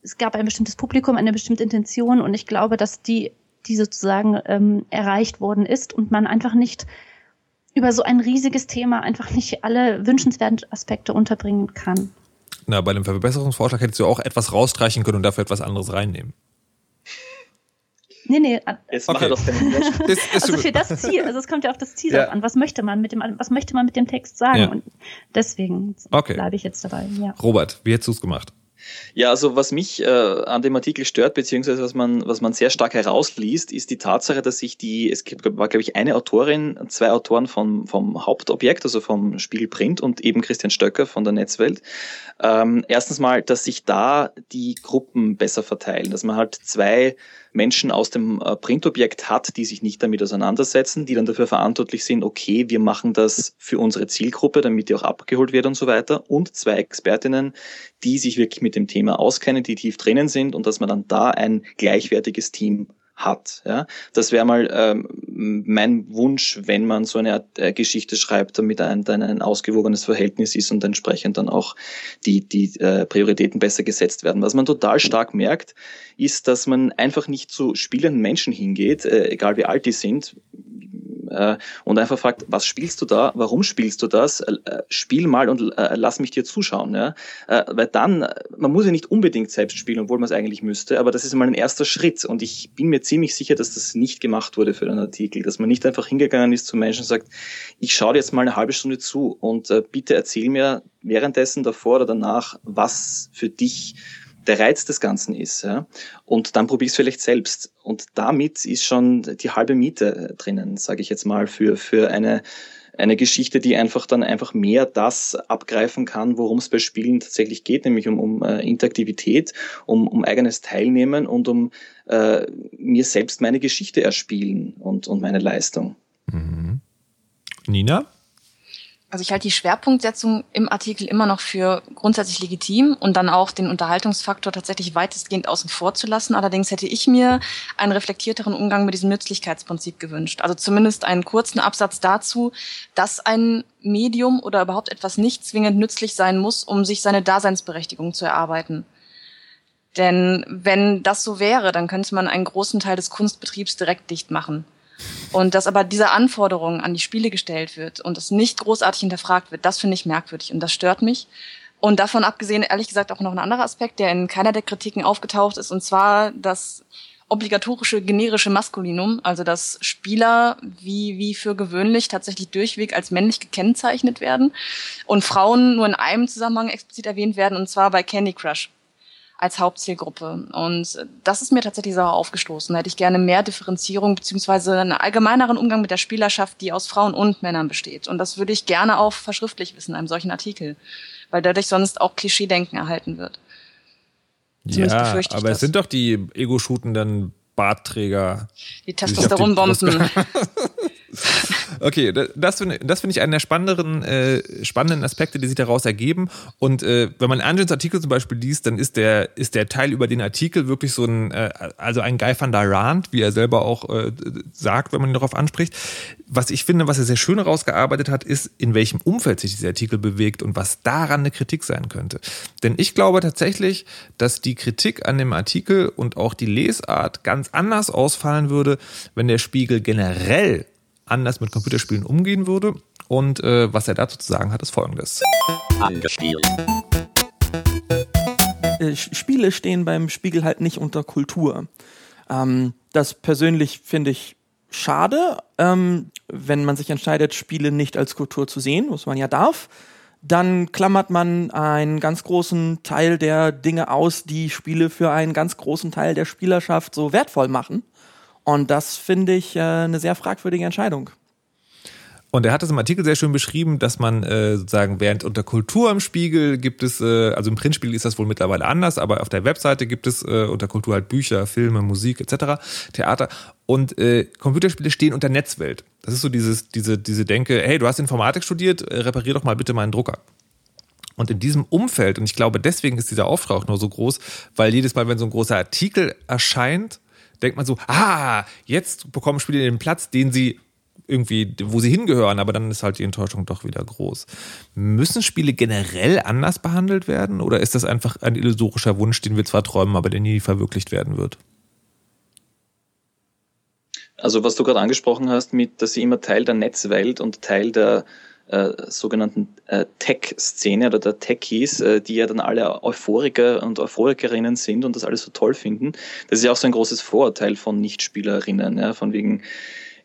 es gab ein bestimmtes Publikum, eine bestimmte Intention und ich glaube, dass die, die sozusagen ähm, erreicht worden ist und man einfach nicht über so ein riesiges Thema einfach nicht alle wünschenswerten Aspekte unterbringen kann. Na, bei dem Verbesserungsvorschlag hättest du auch etwas rausstreichen können und dafür etwas anderes reinnehmen. Nee, nee, Jetzt Okay. mache doch den Ist, ist also für das Ziel, also es kommt ja auf das Ziel Ja. an. Was möchte man mit dem, was möchte man mit dem Text sagen? Ja. Und deswegen Okay. bleibe ich jetzt dabei, ja. Robert, wie hättest du es gemacht? Ja, also was mich äh, an dem Artikel stört, beziehungsweise was man, was man sehr stark herausliest, ist die Tatsache, dass sich die, es gibt, war, glaube ich, eine Autorin, zwei Autoren vom, vom Hauptobjekt, also vom Spiegel Print und eben Christian Stöcker von der Netzwelt. Ähm, erstens mal, dass sich da die Gruppen besser verteilen, dass man halt zwei Menschen aus dem äh, Printobjekt hat, die sich nicht damit auseinandersetzen, die dann dafür verantwortlich sind, okay, wir machen das für unsere Zielgruppe, damit die auch abgeholt wird und so weiter. Und zwei Expertinnen, die sich wirklich mit dem Thema auskennen, die tief drinnen sind und dass man dann da ein gleichwertiges Team hat. Ja, das wäre mal ähm, mein Wunsch, wenn man so eine Art, äh, Geschichte schreibt, damit ein, dann ein ausgewogenes Verhältnis ist und entsprechend dann auch die, die äh, Prioritäten besser gesetzt werden. Was man total stark merkt, ist, dass man einfach nicht zu spielenden Menschen hingeht, äh, egal wie alt die sind, äh, und einfach fragt, was spielst du da? Warum spielst du das? Äh, spiel mal und äh, lass mich dir zuschauen. Ja? Weil dann, man muss ja nicht unbedingt selbst spielen, obwohl man es eigentlich müsste, aber das ist mal ein erster Schritt. Und ich bin mir ziemlich sicher, dass das nicht gemacht wurde für den Artikel, dass man nicht einfach hingegangen ist zu Menschen und sagt, ich schaue dir jetzt mal eine halbe Stunde zu und bitte erzähl mir währenddessen, davor oder danach, was für dich der Reiz des Ganzen ist. Ja? Und dann probiere ich es vielleicht selbst. Und damit ist schon die halbe Miete drinnen, sage ich jetzt mal, für, für eine, eine Geschichte, die einfach dann einfach mehr das abgreifen kann, worum es bei Spielen tatsächlich geht, nämlich um, um äh, Interaktivität, um, um eigenes Teilnehmen und um äh, mir selbst meine Geschichte erspielen und, und meine Leistung. Mhm. Nina? Also ich halte die Schwerpunktsetzung im Artikel immer noch für grundsätzlich legitim und dann auch den Unterhaltungsfaktor tatsächlich weitestgehend außen vor zu lassen. Allerdings hätte ich mir einen reflektierteren Umgang mit diesem Nützlichkeitsprinzip gewünscht. Also zumindest einen kurzen Absatz dazu, dass ein Medium oder überhaupt etwas nicht zwingend nützlich sein muss, um sich seine Daseinsberechtigung zu erarbeiten. Denn wenn das so wäre, dann könnte man einen großen Teil des Kunstbetriebs direkt dicht machen. Und dass aber diese Anforderung an die Spiele gestellt wird und es nicht großartig hinterfragt wird, das finde ich merkwürdig und das stört mich. Und davon abgesehen, ehrlich gesagt, auch noch ein anderer Aspekt, der in keiner der Kritiken aufgetaucht ist, und zwar das obligatorische generische Maskulinum, also dass Spieler wie, wie für gewöhnlich tatsächlich durchweg als männlich gekennzeichnet werden und Frauen nur in einem Zusammenhang explizit erwähnt werden, und zwar bei Candy Crush als Hauptzielgruppe. Und das ist mir tatsächlich sauer aufgestoßen. Da hätte ich gerne mehr Differenzierung beziehungsweise einen allgemeineren Umgang mit der Spielerschaft, die aus Frauen und Männern besteht. Und das würde ich gerne auch verschriftlich wissen in einem solchen Artikel, weil dadurch sonst auch Klischeedenken erhalten wird. Zumindest ja, aber das. es sind doch die ego-shootenden Bartträger. Die Testosteronbomben. Okay, das finde das find ich einen der spannenderen, äh, spannenden Aspekte, die sich daraus ergeben. Und äh, wenn man Angels Artikel zum Beispiel liest, dann ist der, ist der Teil über den Artikel wirklich so ein, äh, also ein Guy van der Rand, wie er selber auch äh, sagt, wenn man ihn darauf anspricht. Was ich finde, was er sehr schön herausgearbeitet hat, ist, in welchem Umfeld sich dieser Artikel bewegt und was daran eine Kritik sein könnte. Denn ich glaube tatsächlich, dass die Kritik an dem Artikel und auch die Lesart ganz anders ausfallen würde, wenn der Spiegel generell anders mit Computerspielen umgehen würde. Und äh, was er dazu zu sagen hat, ist folgendes. Angespielt. Äh, Spiele stehen beim Spiegel halt nicht unter Kultur. Ähm, das persönlich finde ich schade, ähm, wenn man sich entscheidet, Spiele nicht als Kultur zu sehen, was man ja darf. Dann klammert man einen ganz großen Teil der Dinge aus, die Spiele für einen ganz großen Teil der Spielerschaft so wertvoll machen. Und das finde ich äh, eine sehr fragwürdige Entscheidung. Und er hat es im Artikel sehr schön beschrieben, dass man äh, sozusagen während unter Kultur im Spiegel gibt es, äh, also im Printspiegel ist das wohl mittlerweile anders, aber auf der Webseite gibt es äh, unter Kultur halt Bücher, Filme, Musik etc., Theater. Und äh, Computerspiele stehen unter Netzwelt. Das ist so dieses, diese, diese Denke, hey, du hast Informatik studiert, äh, reparier doch mal bitte meinen Drucker. Und in diesem Umfeld, und ich glaube, deswegen ist dieser Auftrag nur so groß, weil jedes Mal, wenn so ein großer Artikel erscheint, denkt man so, ah, jetzt bekommen Spiele den Platz, den sie irgendwie, wo sie hingehören, aber dann ist halt die Enttäuschung doch wieder groß. Müssen Spiele generell anders behandelt werden oder ist das einfach ein illusorischer Wunsch, den wir zwar träumen, aber der nie verwirklicht werden wird? Also was du gerade angesprochen hast, mit, dass sie immer Teil der Netzwelt und Teil der äh, sogenannten äh, Tech-Szene oder der Techies, äh, die ja dann alle Euphoriker und Euphorikerinnen sind und das alles so toll finden. Das ist ja auch so ein großes Vorurteil von Nichtspielerinnen, ja, von wegen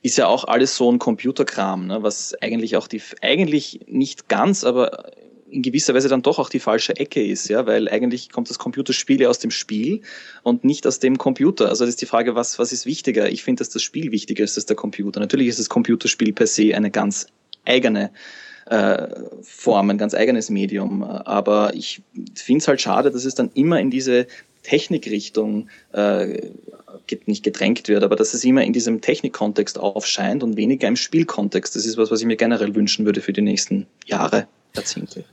ist ja auch alles so ein Computerkram, ne, was eigentlich auch die eigentlich nicht ganz, aber in gewisser Weise dann doch auch die falsche Ecke ist, ja, weil eigentlich kommt das Computerspiel ja aus dem Spiel und nicht aus dem Computer. Also das ist die Frage, was, was ist wichtiger? Ich finde, dass das Spiel wichtiger ist als der Computer. Natürlich ist das Computerspiel per se eine ganz eigene äh, Form, ein ganz eigenes Medium. Aber ich finde es halt schade, dass es dann immer in diese Technikrichtung äh, nicht gedrängt wird, aber dass es immer in diesem Technikkontext aufscheint und weniger im Spielkontext. Das ist was, was ich mir generell wünschen würde für die nächsten Jahre, Jahrzehnte.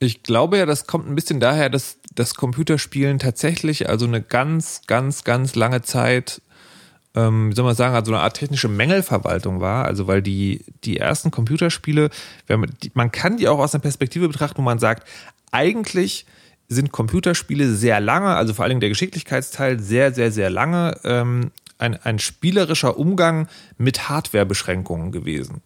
Ich glaube ja, das kommt ein bisschen daher, dass das Computerspielen tatsächlich also eine ganz, ganz, ganz lange Zeit ähm, wie soll man sagen, also eine Art technische Mängelverwaltung war. Also weil die, die ersten Computerspiele, man, die, man kann die auch aus einer Perspektive betrachten, wo man sagt, eigentlich sind Computerspiele sehr lange, also vor allem der Geschicklichkeitsteil sehr, sehr, sehr lange ähm, ein, ein spielerischer Umgang mit Hardwarebeschränkungen gewesen.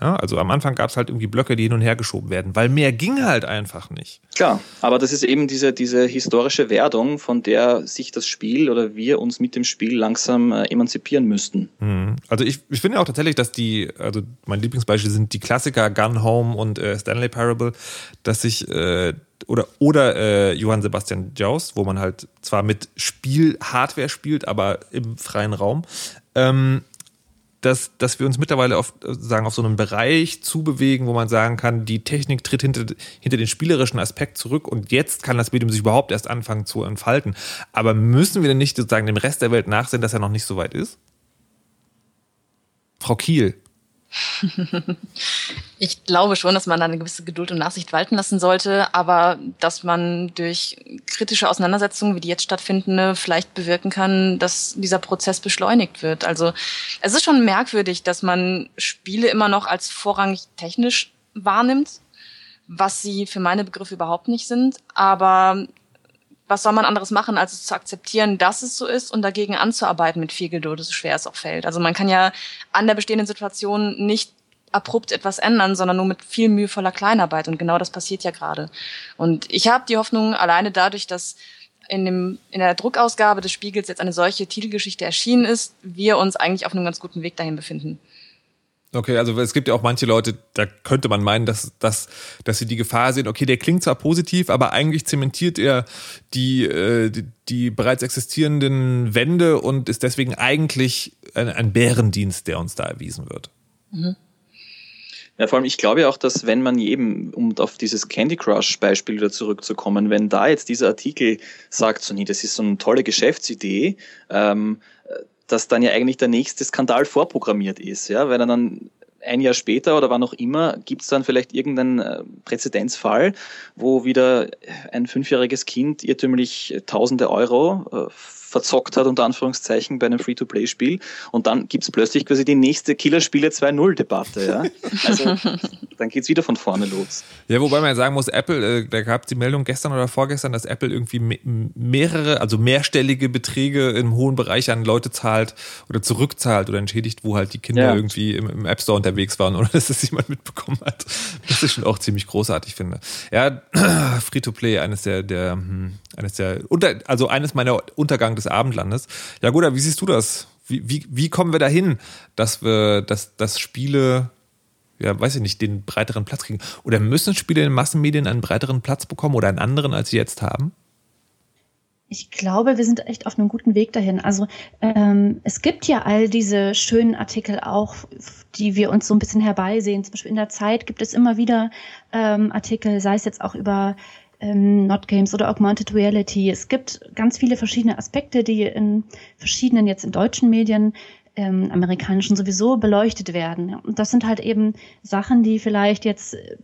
Ja, also am Anfang gab es halt irgendwie Blöcke, die hin und her geschoben werden, weil mehr ging halt einfach nicht. Klar, aber das ist eben diese, diese historische Werdung, von der sich das Spiel oder wir uns mit dem Spiel langsam äh, emanzipieren müssten. Mhm. Also ich, ich finde auch tatsächlich, dass die, also mein Lieblingsbeispiel sind die Klassiker Gun Home und äh, Stanley Parable, dass sich äh, oder oder äh, Johann Sebastian Jaus, wo man halt zwar mit Spiel-Hardware spielt, aber im freien Raum. Ähm, dass, dass wir uns mittlerweile auf, sagen, auf so einem Bereich zubewegen, wo man sagen kann, die Technik tritt hinter, hinter den spielerischen Aspekt zurück und jetzt kann das Medium sich überhaupt erst anfangen zu entfalten. Aber müssen wir denn nicht sozusagen dem Rest der Welt nachsehen, dass er noch nicht so weit ist? Frau Kiel. ich glaube schon, dass man da eine gewisse Geduld und Nachsicht walten lassen sollte, aber dass man durch kritische Auseinandersetzungen, wie die jetzt stattfinden, vielleicht bewirken kann, dass dieser Prozess beschleunigt wird. Also es ist schon merkwürdig, dass man Spiele immer noch als vorrangig technisch wahrnimmt, was sie für meine Begriffe überhaupt nicht sind, aber was soll man anderes machen, als es zu akzeptieren, dass es so ist und dagegen anzuarbeiten mit viel Geduld, so schwer es auch fällt. Also man kann ja an der bestehenden Situation nicht abrupt etwas ändern, sondern nur mit viel mühevoller Kleinarbeit. Und genau das passiert ja gerade. Und ich habe die Hoffnung, alleine dadurch, dass in, dem, in der Druckausgabe des Spiegels jetzt eine solche Titelgeschichte erschienen ist, wir uns eigentlich auf einem ganz guten Weg dahin befinden. Okay, also es gibt ja auch manche Leute, da könnte man meinen, dass, dass, dass sie die Gefahr sehen, okay, der klingt zwar positiv, aber eigentlich zementiert er die, äh, die, die bereits existierenden Wände und ist deswegen eigentlich ein, ein Bärendienst, der uns da erwiesen wird. Mhm. Ja, vor allem, ich glaube ja auch, dass wenn man eben, um auf dieses Candy Crush Beispiel wieder zurückzukommen, wenn da jetzt dieser Artikel sagt, so nee, das ist so eine tolle Geschäftsidee, ähm, dass dann ja eigentlich der nächste Skandal vorprogrammiert ist, ja, weil dann ein Jahr später oder wann auch immer gibt es dann vielleicht irgendeinen äh, Präzedenzfall, wo wieder ein fünfjähriges Kind irrtümlich tausende Euro äh, verzockt hat, unter Anführungszeichen, bei einem Free-to-Play-Spiel. Und dann gibt's plötzlich quasi die nächste Killerspiele 2.0-Debatte. Ja? Also dann geht's wieder von vorne los. Ja, wobei man ja sagen muss, Apple, äh, da gab es die Meldung gestern oder vorgestern, dass Apple irgendwie mehrere, also mehrstellige Beträge im hohen Bereich an Leute zahlt oder zurückzahlt oder entschädigt, wo halt die Kinder ja. irgendwie im, im, App Store unterwegs waren oder dass das jemand mitbekommen hat. Das ist schon auch ziemlich großartig, finde. Ja, Free-to-Play, eines der, der, hm, eines der, also eines meiner Untergang des Abendlandes. Ja, gut, wie siehst du das? Wie, wie, wie kommen wir dahin, dass wir, dass, dass Spiele, ja, weiß ich nicht, den breiteren Platz kriegen? Oder müssen Spiele in Massenmedien einen breiteren Platz bekommen oder einen anderen, als sie jetzt haben? Ich glaube, wir sind echt auf einem guten Weg dahin. Also ähm, es gibt ja all diese schönen Artikel auch, die wir uns so ein bisschen herbeisehen. Zum Beispiel in der Zeit gibt es immer wieder ähm, Artikel, sei es jetzt auch über ähm, Not Games oder Augmented Reality. Es gibt ganz viele verschiedene Aspekte, die in verschiedenen jetzt in deutschen Medien, ähm, amerikanischen sowieso beleuchtet werden. Und das sind halt eben Sachen, die vielleicht jetzt äh,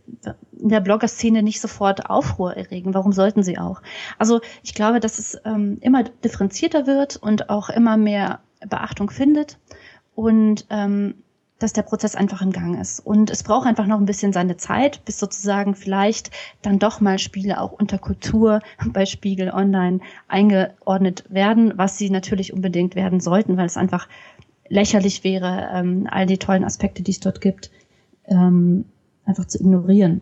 in der Blogger-Szene nicht sofort Aufruhr erregen. Warum sollten sie auch? Also ich glaube, dass es ähm, immer differenzierter wird und auch immer mehr Beachtung findet. Und ähm, dass der Prozess einfach im Gang ist. Und es braucht einfach noch ein bisschen seine Zeit, bis sozusagen vielleicht dann doch mal Spiele auch unter Kultur bei Spiegel Online eingeordnet werden, was sie natürlich unbedingt werden sollten, weil es einfach lächerlich wäre, ähm, all die tollen Aspekte, die es dort gibt, ähm, einfach zu ignorieren.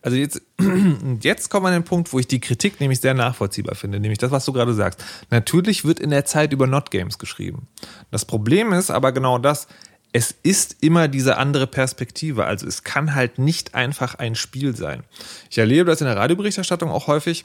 Also jetzt, jetzt kommen wir an den Punkt, wo ich die Kritik nämlich sehr nachvollziehbar finde, nämlich das, was du gerade sagst. Natürlich wird in der Zeit über Not Games geschrieben. Das Problem ist aber genau das, es ist immer diese andere Perspektive. Also es kann halt nicht einfach ein Spiel sein. Ich erlebe das in der Radioberichterstattung auch häufig,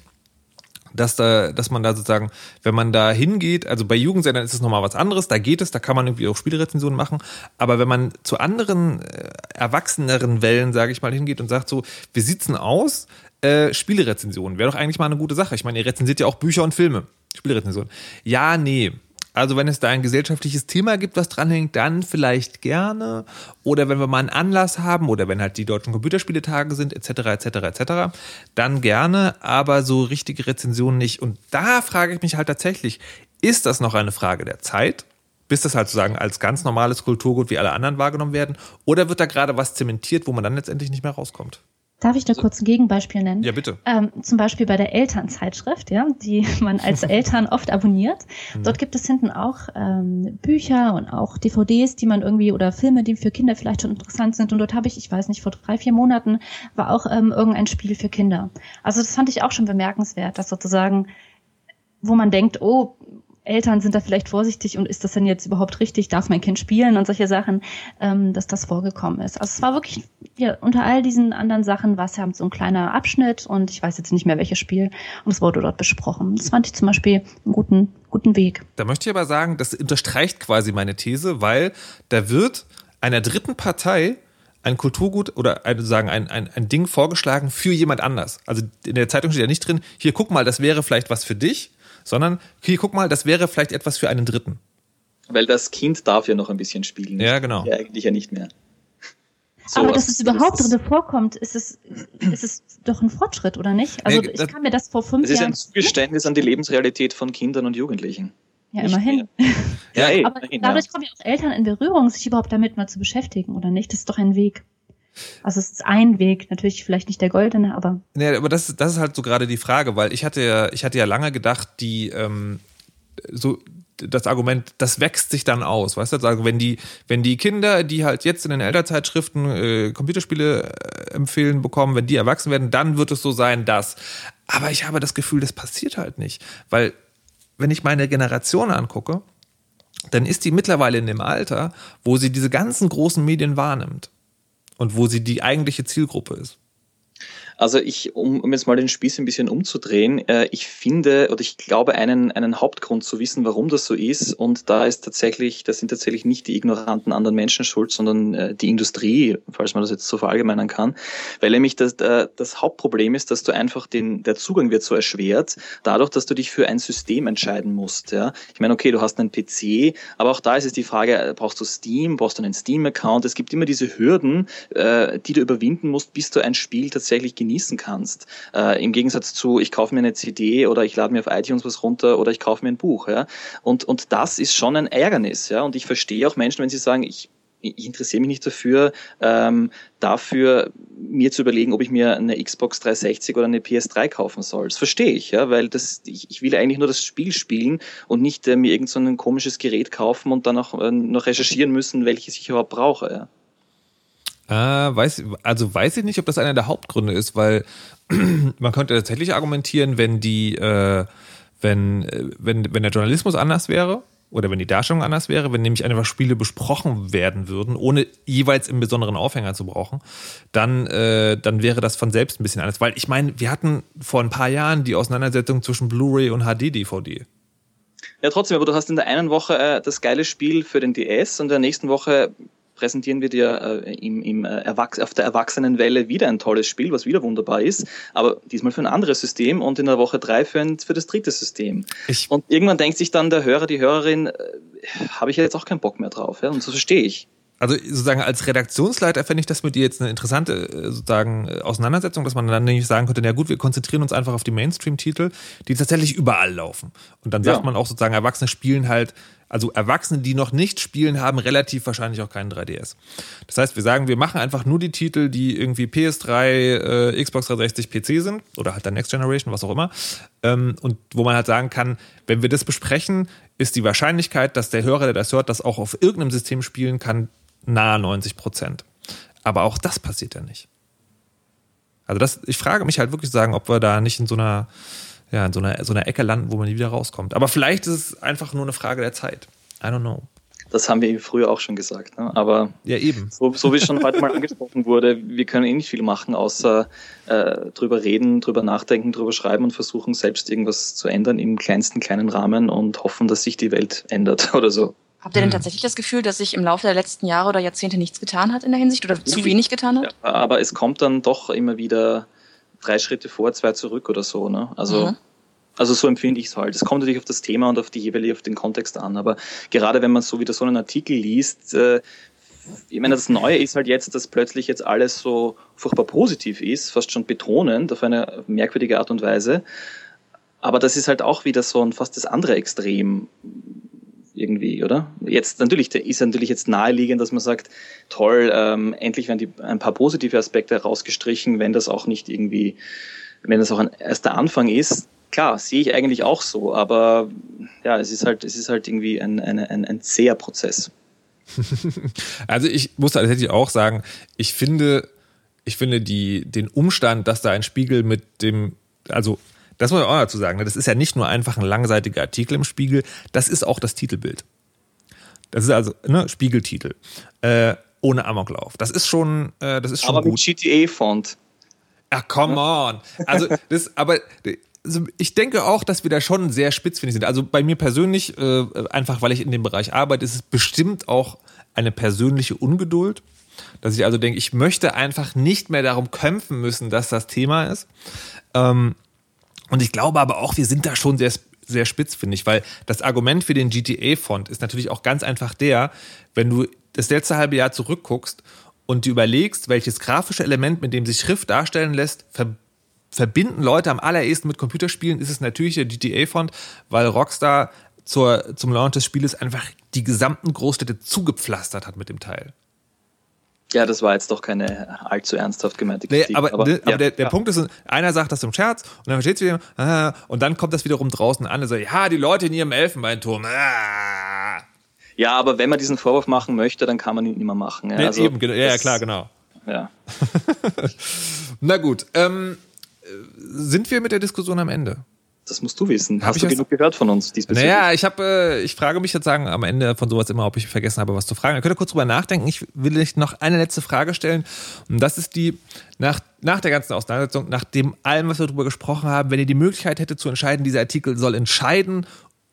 dass da, dass man da sozusagen, wenn man da hingeht, also bei Jugendsendern ist es nochmal was anderes, da geht es, da kann man irgendwie auch Spielrezensionen machen, aber wenn man zu anderen äh, erwachseneren Wellen, sage ich mal, hingeht und sagt so, wie sieht's denn aus? Äh, Spielerezensionen wäre doch eigentlich mal eine gute Sache. Ich meine, ihr rezensiert ja auch Bücher und Filme. Spielrezensionen. Ja, nee. Also wenn es da ein gesellschaftliches Thema gibt, was dranhängt, dann vielleicht gerne. Oder wenn wir mal einen Anlass haben oder wenn halt die deutschen Computerspieletage sind, etc., etc., etc., dann gerne, aber so richtige Rezensionen nicht. Und da frage ich mich halt tatsächlich, ist das noch eine Frage der Zeit? Bis das halt sozusagen als ganz normales Kulturgut wie alle anderen wahrgenommen werden? Oder wird da gerade was zementiert, wo man dann letztendlich nicht mehr rauskommt? Darf ich da kurz ein Gegenbeispiel nennen? Ja, bitte. Ähm, zum Beispiel bei der Elternzeitschrift, ja, die man als Eltern oft abonniert. Mhm. Dort gibt es hinten auch ähm, Bücher und auch DVDs, die man irgendwie oder Filme, die für Kinder vielleicht schon interessant sind. Und dort habe ich, ich weiß nicht, vor drei, vier Monaten war auch ähm, irgendein Spiel für Kinder. Also das fand ich auch schon bemerkenswert, dass sozusagen, wo man denkt, oh, Eltern sind da vielleicht vorsichtig und ist das denn jetzt überhaupt richtig? Darf mein Kind spielen und solche Sachen, ähm, dass das vorgekommen ist. Also es war wirklich, ja, unter all diesen anderen Sachen war es ja so ein kleiner Abschnitt und ich weiß jetzt nicht mehr welches Spiel und es wurde dort besprochen. Das fand ich zum Beispiel einen guten, guten Weg. Da möchte ich aber sagen, das unterstreicht quasi meine These, weil da wird einer dritten Partei ein Kulturgut oder ein, sagen ein, ein, ein Ding vorgeschlagen für jemand anders. Also in der Zeitung steht ja nicht drin, hier guck mal, das wäre vielleicht was für dich, sondern hier guck mal, das wäre vielleicht etwas für einen Dritten. Weil das Kind darf ja noch ein bisschen spielen. Ja, genau. Ja, eigentlich ja nicht mehr. So, aber dass es überhaupt drin vorkommt, ist es, ist es doch ein Fortschritt, oder nicht? Also Nee, ich das- kann mir das vor fünf Es ist Jahren. ein Zugeständnis an die Lebensrealität von Kindern und Jugendlichen. ja, Nicht immerhin. Ja, ey, Aber immerhin, dadurch ja. kommen ja auch Eltern in Berührung, sich überhaupt damit mal zu beschäftigen, oder nicht? Das ist doch ein Weg. Also es ist ein Weg, natürlich vielleicht nicht der goldene, aber Nee, aber das, das ist halt so gerade die Frage, weil ich hatte ja, ich hatte ja lange gedacht, die ähm, so das Argument, das wächst sich dann aus, weißt du? Also wenn die, wenn die Kinder, die halt jetzt in den Elternzeitschriften äh, Computerspiele äh, empfehlen bekommen, wenn die erwachsen werden, dann wird es so sein, dass. Aber ich habe das Gefühl, das passiert halt nicht, weil wenn ich meine Generation angucke, dann ist die mittlerweile in dem Alter, wo sie diese ganzen großen Medien wahrnimmt und wo sie die eigentliche Zielgruppe ist. Also ich, um, um jetzt mal den Spieß ein bisschen umzudrehen, äh, ich finde oder ich glaube einen, einen Hauptgrund zu wissen, warum das so ist. Und da ist tatsächlich, das sind tatsächlich nicht die ignoranten anderen Menschen schuld, sondern äh, die Industrie, falls man das jetzt so verallgemeinern kann. Weil nämlich das, äh, das Hauptproblem ist, dass du einfach den, der Zugang wird so erschwert, dadurch, dass du dich für ein System entscheiden musst. Ja? Ich meine, okay, du hast einen PC, aber auch da ist es die Frage, äh, brauchst du Steam, brauchst du einen Steam-Account? Es gibt immer diese Hürden, äh, die du überwinden musst, bis du ein Spiel tatsächlich genießen kannst. Äh, Im Gegensatz zu, ich kaufe mir eine CD oder ich lade mir auf iTunes was runter oder ich kaufe mir ein Buch. Ja? Und, und das ist schon ein Ärgernis. Ja? Und ich verstehe auch Menschen, wenn sie sagen, ich ich interessiere mich nicht dafür, ähm, dafür mir zu überlegen, ob ich mir eine Xbox 360 oder eine PS3 kaufen soll. Das verstehe ich, ja, weil das, ich, ich will eigentlich nur das Spiel spielen und nicht äh, mir irgend so ein komisches Gerät kaufen und dann auch äh, noch recherchieren müssen, welches ich überhaupt brauche. Ja. Äh, weiß, also weiß ich nicht, ob das einer der Hauptgründe ist, weil man könnte tatsächlich argumentieren, wenn die, äh, wenn, äh, wenn, wenn der Journalismus anders wäre oder wenn die Darstellung anders wäre, wenn nämlich einfach Spiele besprochen werden würden, ohne jeweils im besonderen Aufhänger zu brauchen, dann, äh, dann wäre das von selbst ein bisschen anders. Weil ich meine, wir hatten vor ein paar Jahren die Auseinandersetzung zwischen Blu-ray und HD-DVD. Ja, trotzdem, aber du hast in der einen Woche äh, das geile Spiel für den DS und in der nächsten Woche präsentieren wir dir äh, im, im, äh, Erwachs auf der Erwachsenenwelle wieder ein tolles Spiel, was wieder wunderbar ist, aber diesmal für ein anderes System und in der Woche drei für, ein, für das dritte System. Ich- und irgendwann denkt sich dann der Hörer, die Hörerin, äh, habe ich ja jetzt auch keinen Bock mehr drauf. Ja? Und so verstehe ich. Also sozusagen als Redaktionsleiter fände ich das mit dir jetzt eine interessante äh, sozusagen äh, Auseinandersetzung, dass man dann nämlich sagen könnte, na gut, wir konzentrieren uns einfach auf die Mainstream-Titel, die tatsächlich überall laufen. Und dann sagt Ja. man auch sozusagen, Erwachsene spielen halt, also Erwachsene, die noch nicht spielen, haben relativ wahrscheinlich auch keinen 3DS. Das heißt, wir sagen, wir machen einfach nur die Titel, die irgendwie PS3, äh, Xbox 360, PC sind oder halt dann Next Generation, was auch immer. Ähm, und wo man halt sagen kann, wenn wir das besprechen, ist die Wahrscheinlichkeit, dass der Hörer, der das hört, das auch auf irgendeinem System spielen kann, nahe 90 Prozent. Aber auch das passiert ja nicht. Also das, ich frage mich halt wirklich sagen, ob wir da nicht in so einer, ja, in so einer, so einer Ecke landen, wo man nie wieder rauskommt. Aber vielleicht ist es einfach nur eine Frage der Zeit. I don't know. Das haben wir früher auch schon gesagt. Ne? Aber Ja, eben. so, so wie es schon heute mal angesprochen wurde, wir können eh nicht viel machen, außer äh, drüber reden, drüber nachdenken, drüber schreiben und versuchen selbst irgendwas zu ändern im kleinsten kleinen Rahmen und hoffen, dass sich die Welt ändert oder so. Habt ihr denn tatsächlich das Gefühl, dass sich im Laufe der letzten Jahre oder Jahrzehnte nichts getan hat in der Hinsicht oder zu wenig getan hat? Ja, aber es kommt dann doch immer wieder drei Schritte vor, zwei zurück oder so. Ne? Also, Mhm. also so empfinde ich es halt. Es kommt natürlich auf das Thema und auf die jeweilige, auf den Kontext an. Aber gerade wenn man so wieder so einen Artikel liest, äh, ich meine, das Neue ist halt jetzt, dass plötzlich jetzt alles so furchtbar positiv ist, fast schon betonend auf eine merkwürdige Art und Weise. Aber das ist halt auch wieder so ein fast das andere Extrem, irgendwie, oder? Jetzt natürlich ist natürlich jetzt naheliegend, dass man sagt, toll, ähm, endlich werden die, ein paar positive Aspekte herausgestrichen, wenn das auch nicht irgendwie, wenn das auch ein erster Anfang ist. Klar, sehe ich eigentlich auch so, aber ja, es ist halt, es ist halt irgendwie ein, ein, ein, ein zäher Prozess. also ich muss tatsächlich auch sagen, ich finde, ich finde die, den Umstand, dass da ein Spiegel mit dem, also das muss ich auch dazu sagen. Ne? Das ist ja nicht nur einfach ein langseitiger Artikel im Spiegel, das ist auch das Titelbild. Das ist also ne, Spiegeltitel. Äh, ohne Amoklauf. Das ist schon, äh, das ist schon aber gut. mit GTA-Font. Ach, come on. Also, das, aber also ich denke auch, dass wir da schon sehr spitzfindig sind. Also bei mir persönlich, äh, einfach weil ich in dem Bereich arbeite, ist es bestimmt auch eine persönliche Ungeduld. Dass ich also denke, ich möchte einfach nicht mehr darum kämpfen müssen, dass das Thema ist. Ähm, und ich glaube aber auch, wir sind da schon sehr, sehr spitz, finde ich, weil das Argument für den GTA-Font ist natürlich auch ganz einfach der, wenn du das letzte halbe Jahr zurückguckst und du überlegst, welches grafische Element, mit dem sich Schrift darstellen lässt, ver verbinden Leute am allerersten mit Computerspielen, ist es natürlich der GTA-Font, weil Rockstar zur, zum Launch des Spieles einfach die gesamten Großstädte zugepflastert hat mit dem Teil. Ja, das war jetzt doch keine allzu ernsthaft gemeinte Kritik. Nee, aber, aber, ne, aber ja, der, der ja. Punkt ist, einer sagt das im Scherz und dann versteht sich wieder, und dann kommt das wiederum draußen an und sagt, ja, die Leute in ihrem Elfenbeinturm. Ah. Ja, aber wenn man diesen Vorwurf machen möchte, dann kann man ihn immer machen. Ja, nee, also, eben, ja, ja, klar, genau. Ja. Na gut, ähm, sind wir mit der Diskussion am Ende? Das musst du wissen. Hast du genug gehört von uns diesbezüglich? Naja, ich habe, äh, ich frage mich jetzt sagen am Ende von sowas immer, ob ich vergessen habe, was zu fragen. Ihr könnt ihr kurz drüber nachdenken. Ich will euch noch eine letzte Frage stellen. Und das ist die, nach, nach der ganzen Auseinandersetzung, nach dem allem, was wir darüber gesprochen haben, wenn ihr die Möglichkeit hättet zu entscheiden, dieser Artikel soll entscheiden,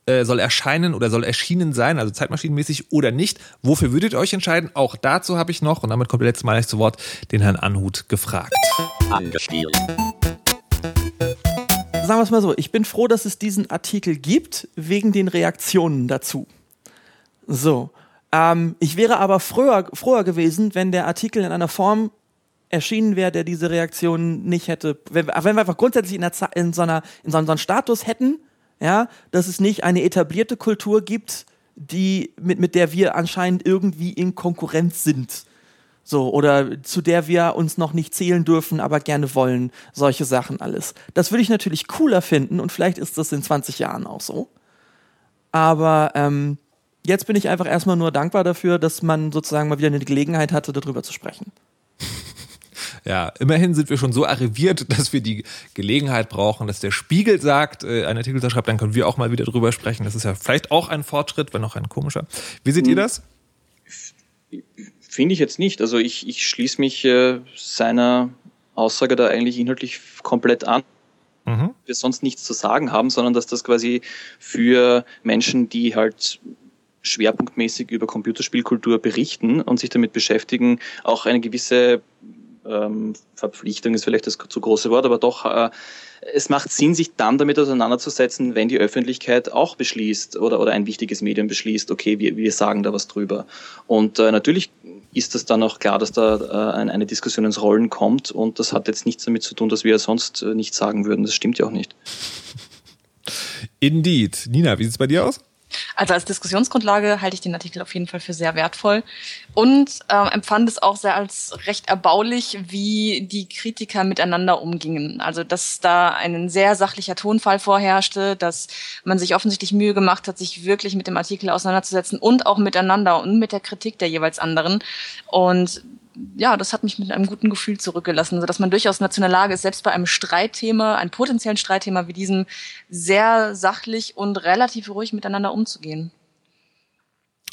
äh, soll erscheinen oder soll erschienen sein, also zeitmaschinenmäßig oder nicht, wofür würdet ihr euch entscheiden? Auch dazu habe ich noch, und damit kommt der letzte Mal zu Wort, den Herrn Anhut gefragt. Angespielt sagen wir es mal so, ich bin froh, dass es diesen Artikel gibt, wegen den Reaktionen dazu. So. Ähm, ich wäre aber früher, froher gewesen, wenn der Artikel in einer Form erschienen wäre, der diese Reaktionen nicht hätte. Wenn, wenn wir einfach grundsätzlich in, der, in, so, einer, in so einem Status hätten, ja, dass es nicht eine etablierte Kultur gibt, die, mit, mit der wir anscheinend irgendwie in Konkurrenz sind. So, oder zu der wir uns noch nicht zählen dürfen, aber gerne wollen. Solche Sachen alles. Das würde ich natürlich cooler finden und vielleicht ist das in 20 Jahren auch so. Aber ähm, jetzt bin ich einfach erstmal nur dankbar dafür, dass man sozusagen mal wieder eine Gelegenheit hatte, darüber zu sprechen. Ja, immerhin sind wir schon so arriviert, dass wir die Gelegenheit brauchen, dass der Spiegel sagt, äh, ein Artikel schreibt, dann können wir auch mal wieder drüber sprechen. Das ist ja vielleicht auch ein Fortschritt, wenn auch ein komischer. Wie seht mhm. ihr das? Finde ich jetzt nicht. Also ich, ich schließe mich äh, seiner Aussage da eigentlich inhaltlich komplett an. Mhm. Wir sonst nichts zu sagen haben, sondern dass das quasi für Menschen, die halt schwerpunktmäßig über Computerspielkultur berichten und sich damit beschäftigen, auch eine gewisse ähm, Verpflichtung ist vielleicht das zu große Wort, aber doch, äh, es macht Sinn, sich dann damit auseinanderzusetzen, wenn die Öffentlichkeit auch beschließt oder, oder ein wichtiges Medium beschließt, okay, wir, wir sagen da was drüber. Und äh, natürlich ist das dann auch klar, dass da äh, eine Diskussion ins Rollen kommt und das hat jetzt nichts damit zu tun, dass wir sonst äh, nichts sagen würden. Das stimmt ja auch nicht. Indeed. Nina, wie sieht es bei dir aus? Also als Diskussionsgrundlage halte ich den Artikel auf jeden Fall für sehr wertvoll und äh, empfand es auch sehr als recht erbaulich, wie die Kritiker miteinander umgingen. Also dass da ein sehr sachlicher Tonfall vorherrschte, dass man sich offensichtlich Mühe gemacht hat, sich wirklich mit dem Artikel auseinanderzusetzen und auch miteinander und mit der Kritik der jeweils anderen. Und ja, das hat mich mit einem guten Gefühl zurückgelassen, so dass man durchaus dazu in der Lage ist, selbst bei einem Streitthema, einem potenziellen Streitthema wie diesem, sehr sachlich und relativ ruhig miteinander umzugehen.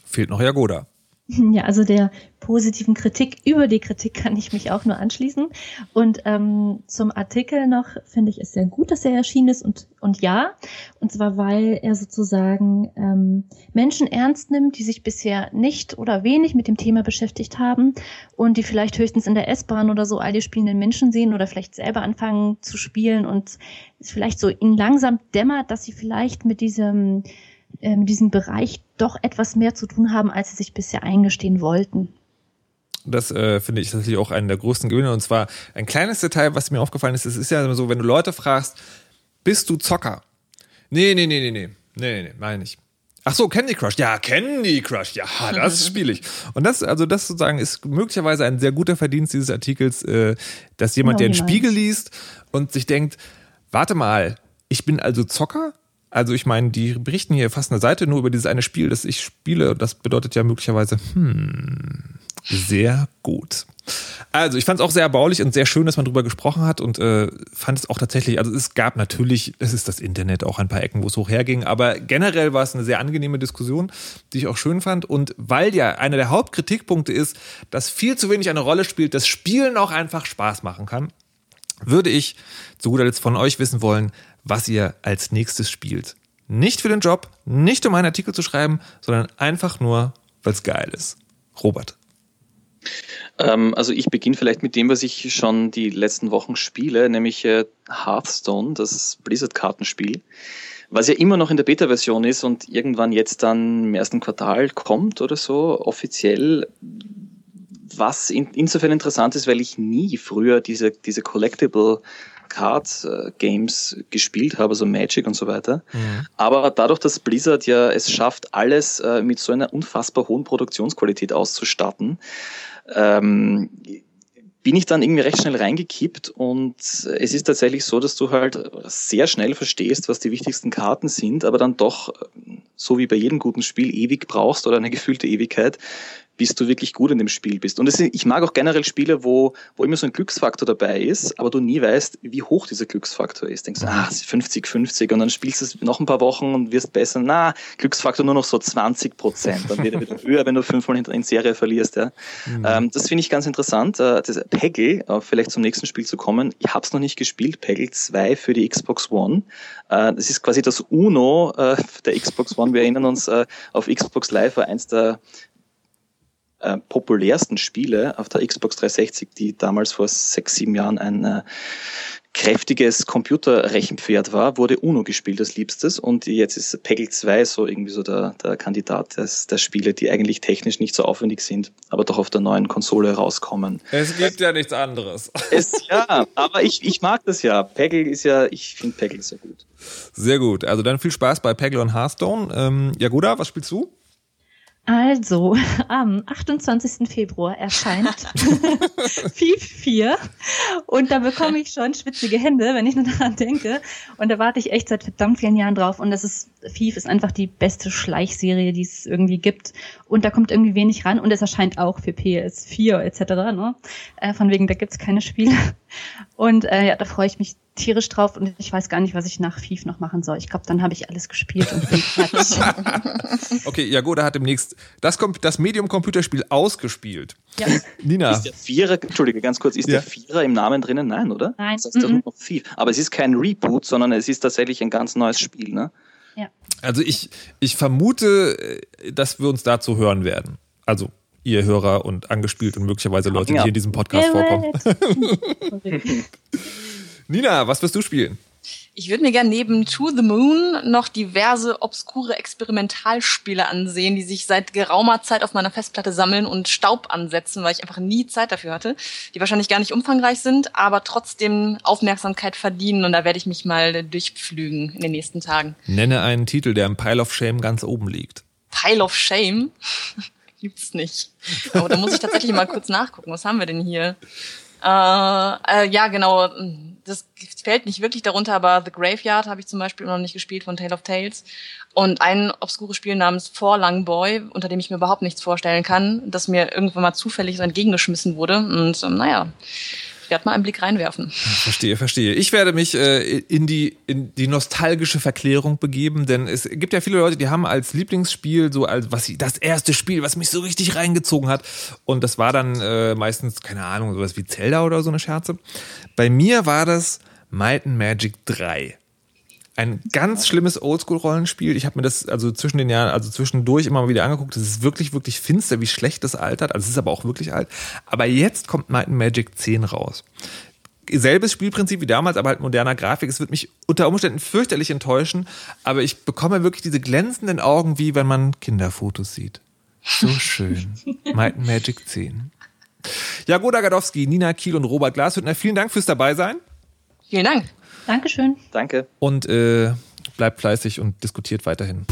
Fehlt noch Jagoda. Ja, also der positiven Kritik über die Kritik kann ich mich auch nur anschließen. Und ähm, zum Artikel noch finde ich es sehr gut, dass er erschienen ist und, und ja. Und zwar, weil er sozusagen ähm, Menschen ernst nimmt, die sich bisher nicht oder wenig mit dem Thema beschäftigt haben und die vielleicht höchstens in der S-Bahn oder so all die spielenden Menschen sehen oder vielleicht selber anfangen zu spielen und es vielleicht so ihnen langsam dämmert, dass sie vielleicht mit diesem ähm, diesem Bereich doch etwas mehr zu tun haben, als sie sich bisher eingestehen wollten. Das äh, finde ich tatsächlich auch einen der größten Gewinne. Und zwar ein kleines Detail, was mir aufgefallen ist, es ist ja so, wenn du Leute fragst, bist du Zocker? Nee, nee, nee, nee, nee. Nee, nee, nee, meine ich. Ach so, Candy Crush. Ja, Candy Crush. Ja, das spiele ich. Und das, also das sozusagen ist möglicherweise ein sehr guter Verdienst dieses Artikels, äh, dass jemand, der einen Genau, Spiegel liest und sich denkt, warte mal, ich bin also Zocker? Also ich meine, die berichten hier fast eine Seite nur über dieses eine Spiel, das ich spiele. Das bedeutet ja möglicherweise, hm, sehr gut. Also ich fand es auch sehr erbaulich und sehr schön, dass man drüber gesprochen hat und äh, fand es auch tatsächlich, also es gab natürlich, es ist das Internet, auch ein paar Ecken, wo es hochherging, aber generell war es eine sehr angenehme Diskussion, die ich auch schön fand und weil ja einer der Hauptkritikpunkte ist, dass viel zu wenig eine Rolle spielt, dass Spielen auch einfach Spaß machen kann, würde ich zu guter Letzt von euch wissen wollen, was ihr als nächstes spielt. Nicht für den Job, nicht um einen Artikel zu schreiben, sondern einfach nur, weil es geil ist. Robert. Ähm, also ich beginne vielleicht mit dem, was ich schon die letzten Wochen spiele, nämlich äh, Hearthstone, das Blizzard-Kartenspiel, was ja immer noch in der Beta-Version ist und irgendwann jetzt dann im ersten Quartal kommt oder so, offiziell. Was in, insofern interessant ist, weil ich nie früher diese, diese Collectible Card äh, Games gespielt habe, so Magic und so weiter. Aber dadurch, dass Blizzard ja es schafft, alles äh, mit so einer unfassbar hohen Produktionsqualität auszustatten, ähm, bin ich dann irgendwie recht schnell reingekippt und es ist tatsächlich so, dass du halt sehr schnell verstehst, was die wichtigsten Karten sind, aber dann doch, so wie bei jedem guten Spiel, ewig brauchst oder eine gefühlte Ewigkeit, bis du wirklich gut in dem Spiel bist. Und ist- ich mag auch generell Spiele, wo, wo immer so ein Glücksfaktor dabei ist, aber du nie weißt, wie hoch dieser Glücksfaktor ist. Denkst du, ah, es ist 50, 50 und dann spielst du es noch ein paar Wochen und wirst besser. Na, Glücksfaktor nur noch so 20 Prozent. Dann wird er wieder höher, wenn du fünfmal in Serie verlierst. Ja. Ähm, das finde ich ganz interessant. Äh, das Peggle, äh, vielleicht zum nächsten Spiel zu kommen. Ich habe es noch nicht gespielt. Peggle 2 für die Xbox One. Äh, das ist quasi das Uno äh, der Xbox One. Wir erinnern uns, äh, auf Xbox Live war eins der äh, populärsten Spiele auf der Xbox 360, die damals vor sechs, sieben Jahren ein äh, kräftiges Computerrechenpferd war, wurde Uno gespielt als Liebstes und jetzt ist Peggle 2 so irgendwie so der, der Kandidat des, der Spiele, die eigentlich technisch nicht so aufwendig sind, aber doch auf der neuen Konsole rauskommen. Es gibt ja nichts anderes. Es, ja, aber ich, ich mag das ja. Peggle ist ja, ich finde Peggle sehr gut. Sehr gut. Also dann viel Spaß bei Peggle und Hearthstone. Ähm, Jagoda, was spielst du? Also, am 28. Februar erscheint FIF 4 und da bekomme ich schon schwitzige Hände, wenn ich nur daran denke. Und da warte ich echt seit verdammt vielen Jahren drauf. Und das ist, FIF ist einfach die beste Schleichserie, die es irgendwie gibt. Und da kommt irgendwie wenig ran und es erscheint auch für PS4 etc. Ne? Äh, von wegen, da gibt's keine Spiele. Und äh, ja, da freue ich mich tierisch drauf und ich weiß gar nicht, was ich nach FIF noch machen soll. Ich glaube, dann habe ich alles gespielt und bin fertig. Okay, Jagoda hat demnächst das, das Medium-Computerspiel ausgespielt. ja. Nina, Ist der Vierer, Entschuldige, ganz kurz, ist Ja. der Vierer im Namen drinnen? Nein, oder? Nein. Das heißt doch Mhm. nur noch Thief. Aber es ist kein Reboot, sondern es ist tatsächlich ein ganz neues Spiel, ne? ja. also ich, ich vermute, äh, dass wir uns dazu hören werden. Also ihr Hörer und angespielt und möglicherweise Leute, die hier in diesem Podcast vorkommen. Nina, was wirst du spielen? Ich würde mir gerne neben To the Moon noch diverse obskure Experimentalspiele ansehen, die sich seit geraumer Zeit auf meiner Festplatte sammeln und Staub ansetzen, weil ich einfach nie Zeit dafür hatte, die wahrscheinlich gar nicht umfangreich sind, aber trotzdem Aufmerksamkeit verdienen und da werde ich mich mal durchpflügen in den nächsten Tagen. Nenne einen Titel, der im Pile of Shame ganz oben liegt. Pile of Shame gibt's nicht. Aber da muss ich tatsächlich mal kurz nachgucken. Was haben wir denn hier? Äh, äh, ja, genau. Das fällt nicht wirklich darunter, aber The Graveyard habe ich zum Beispiel noch nicht gespielt von Tale of Tales. Und ein obskures Spiel namens Forlung Boy, unter dem ich mir überhaupt nichts vorstellen kann, das mir irgendwann mal zufällig so entgegengeschmissen wurde. Und ähm, naja, ich werde mal einen Blick reinwerfen. Verstehe, verstehe. Ich werde mich äh, in, die, in die nostalgische Verklärung begeben, denn es gibt ja viele Leute, die haben als Lieblingsspiel so als was das erste Spiel, was mich so richtig reingezogen hat. Und das war dann äh, meistens, keine Ahnung, sowas wie Zelda oder so eine Scherze. Bei mir war das Might and Magic 3. Ein ganz schlimmes Oldschool-Rollenspiel. Ich habe mir das also zwischen den Jahren, also zwischendurch immer mal wieder angeguckt. Das ist wirklich, wirklich finster, wie schlecht das altert. Also es ist aber auch wirklich alt. Aber jetzt kommt Might and Magic 10 raus. Selbes Spielprinzip wie damals, aber halt moderner Grafik. Es wird mich unter Umständen fürchterlich enttäuschen, aber ich bekomme wirklich diese glänzenden Augen, wie wenn man Kinderfotos sieht. So schön. Might and Magic 10. Jagoda Gadowski, Nina Kiel und Robert Glashüttner, vielen Dank fürs Dabeisein. Vielen Dank. Dankeschön. Danke. Und äh, bleibt fleißig und diskutiert weiterhin.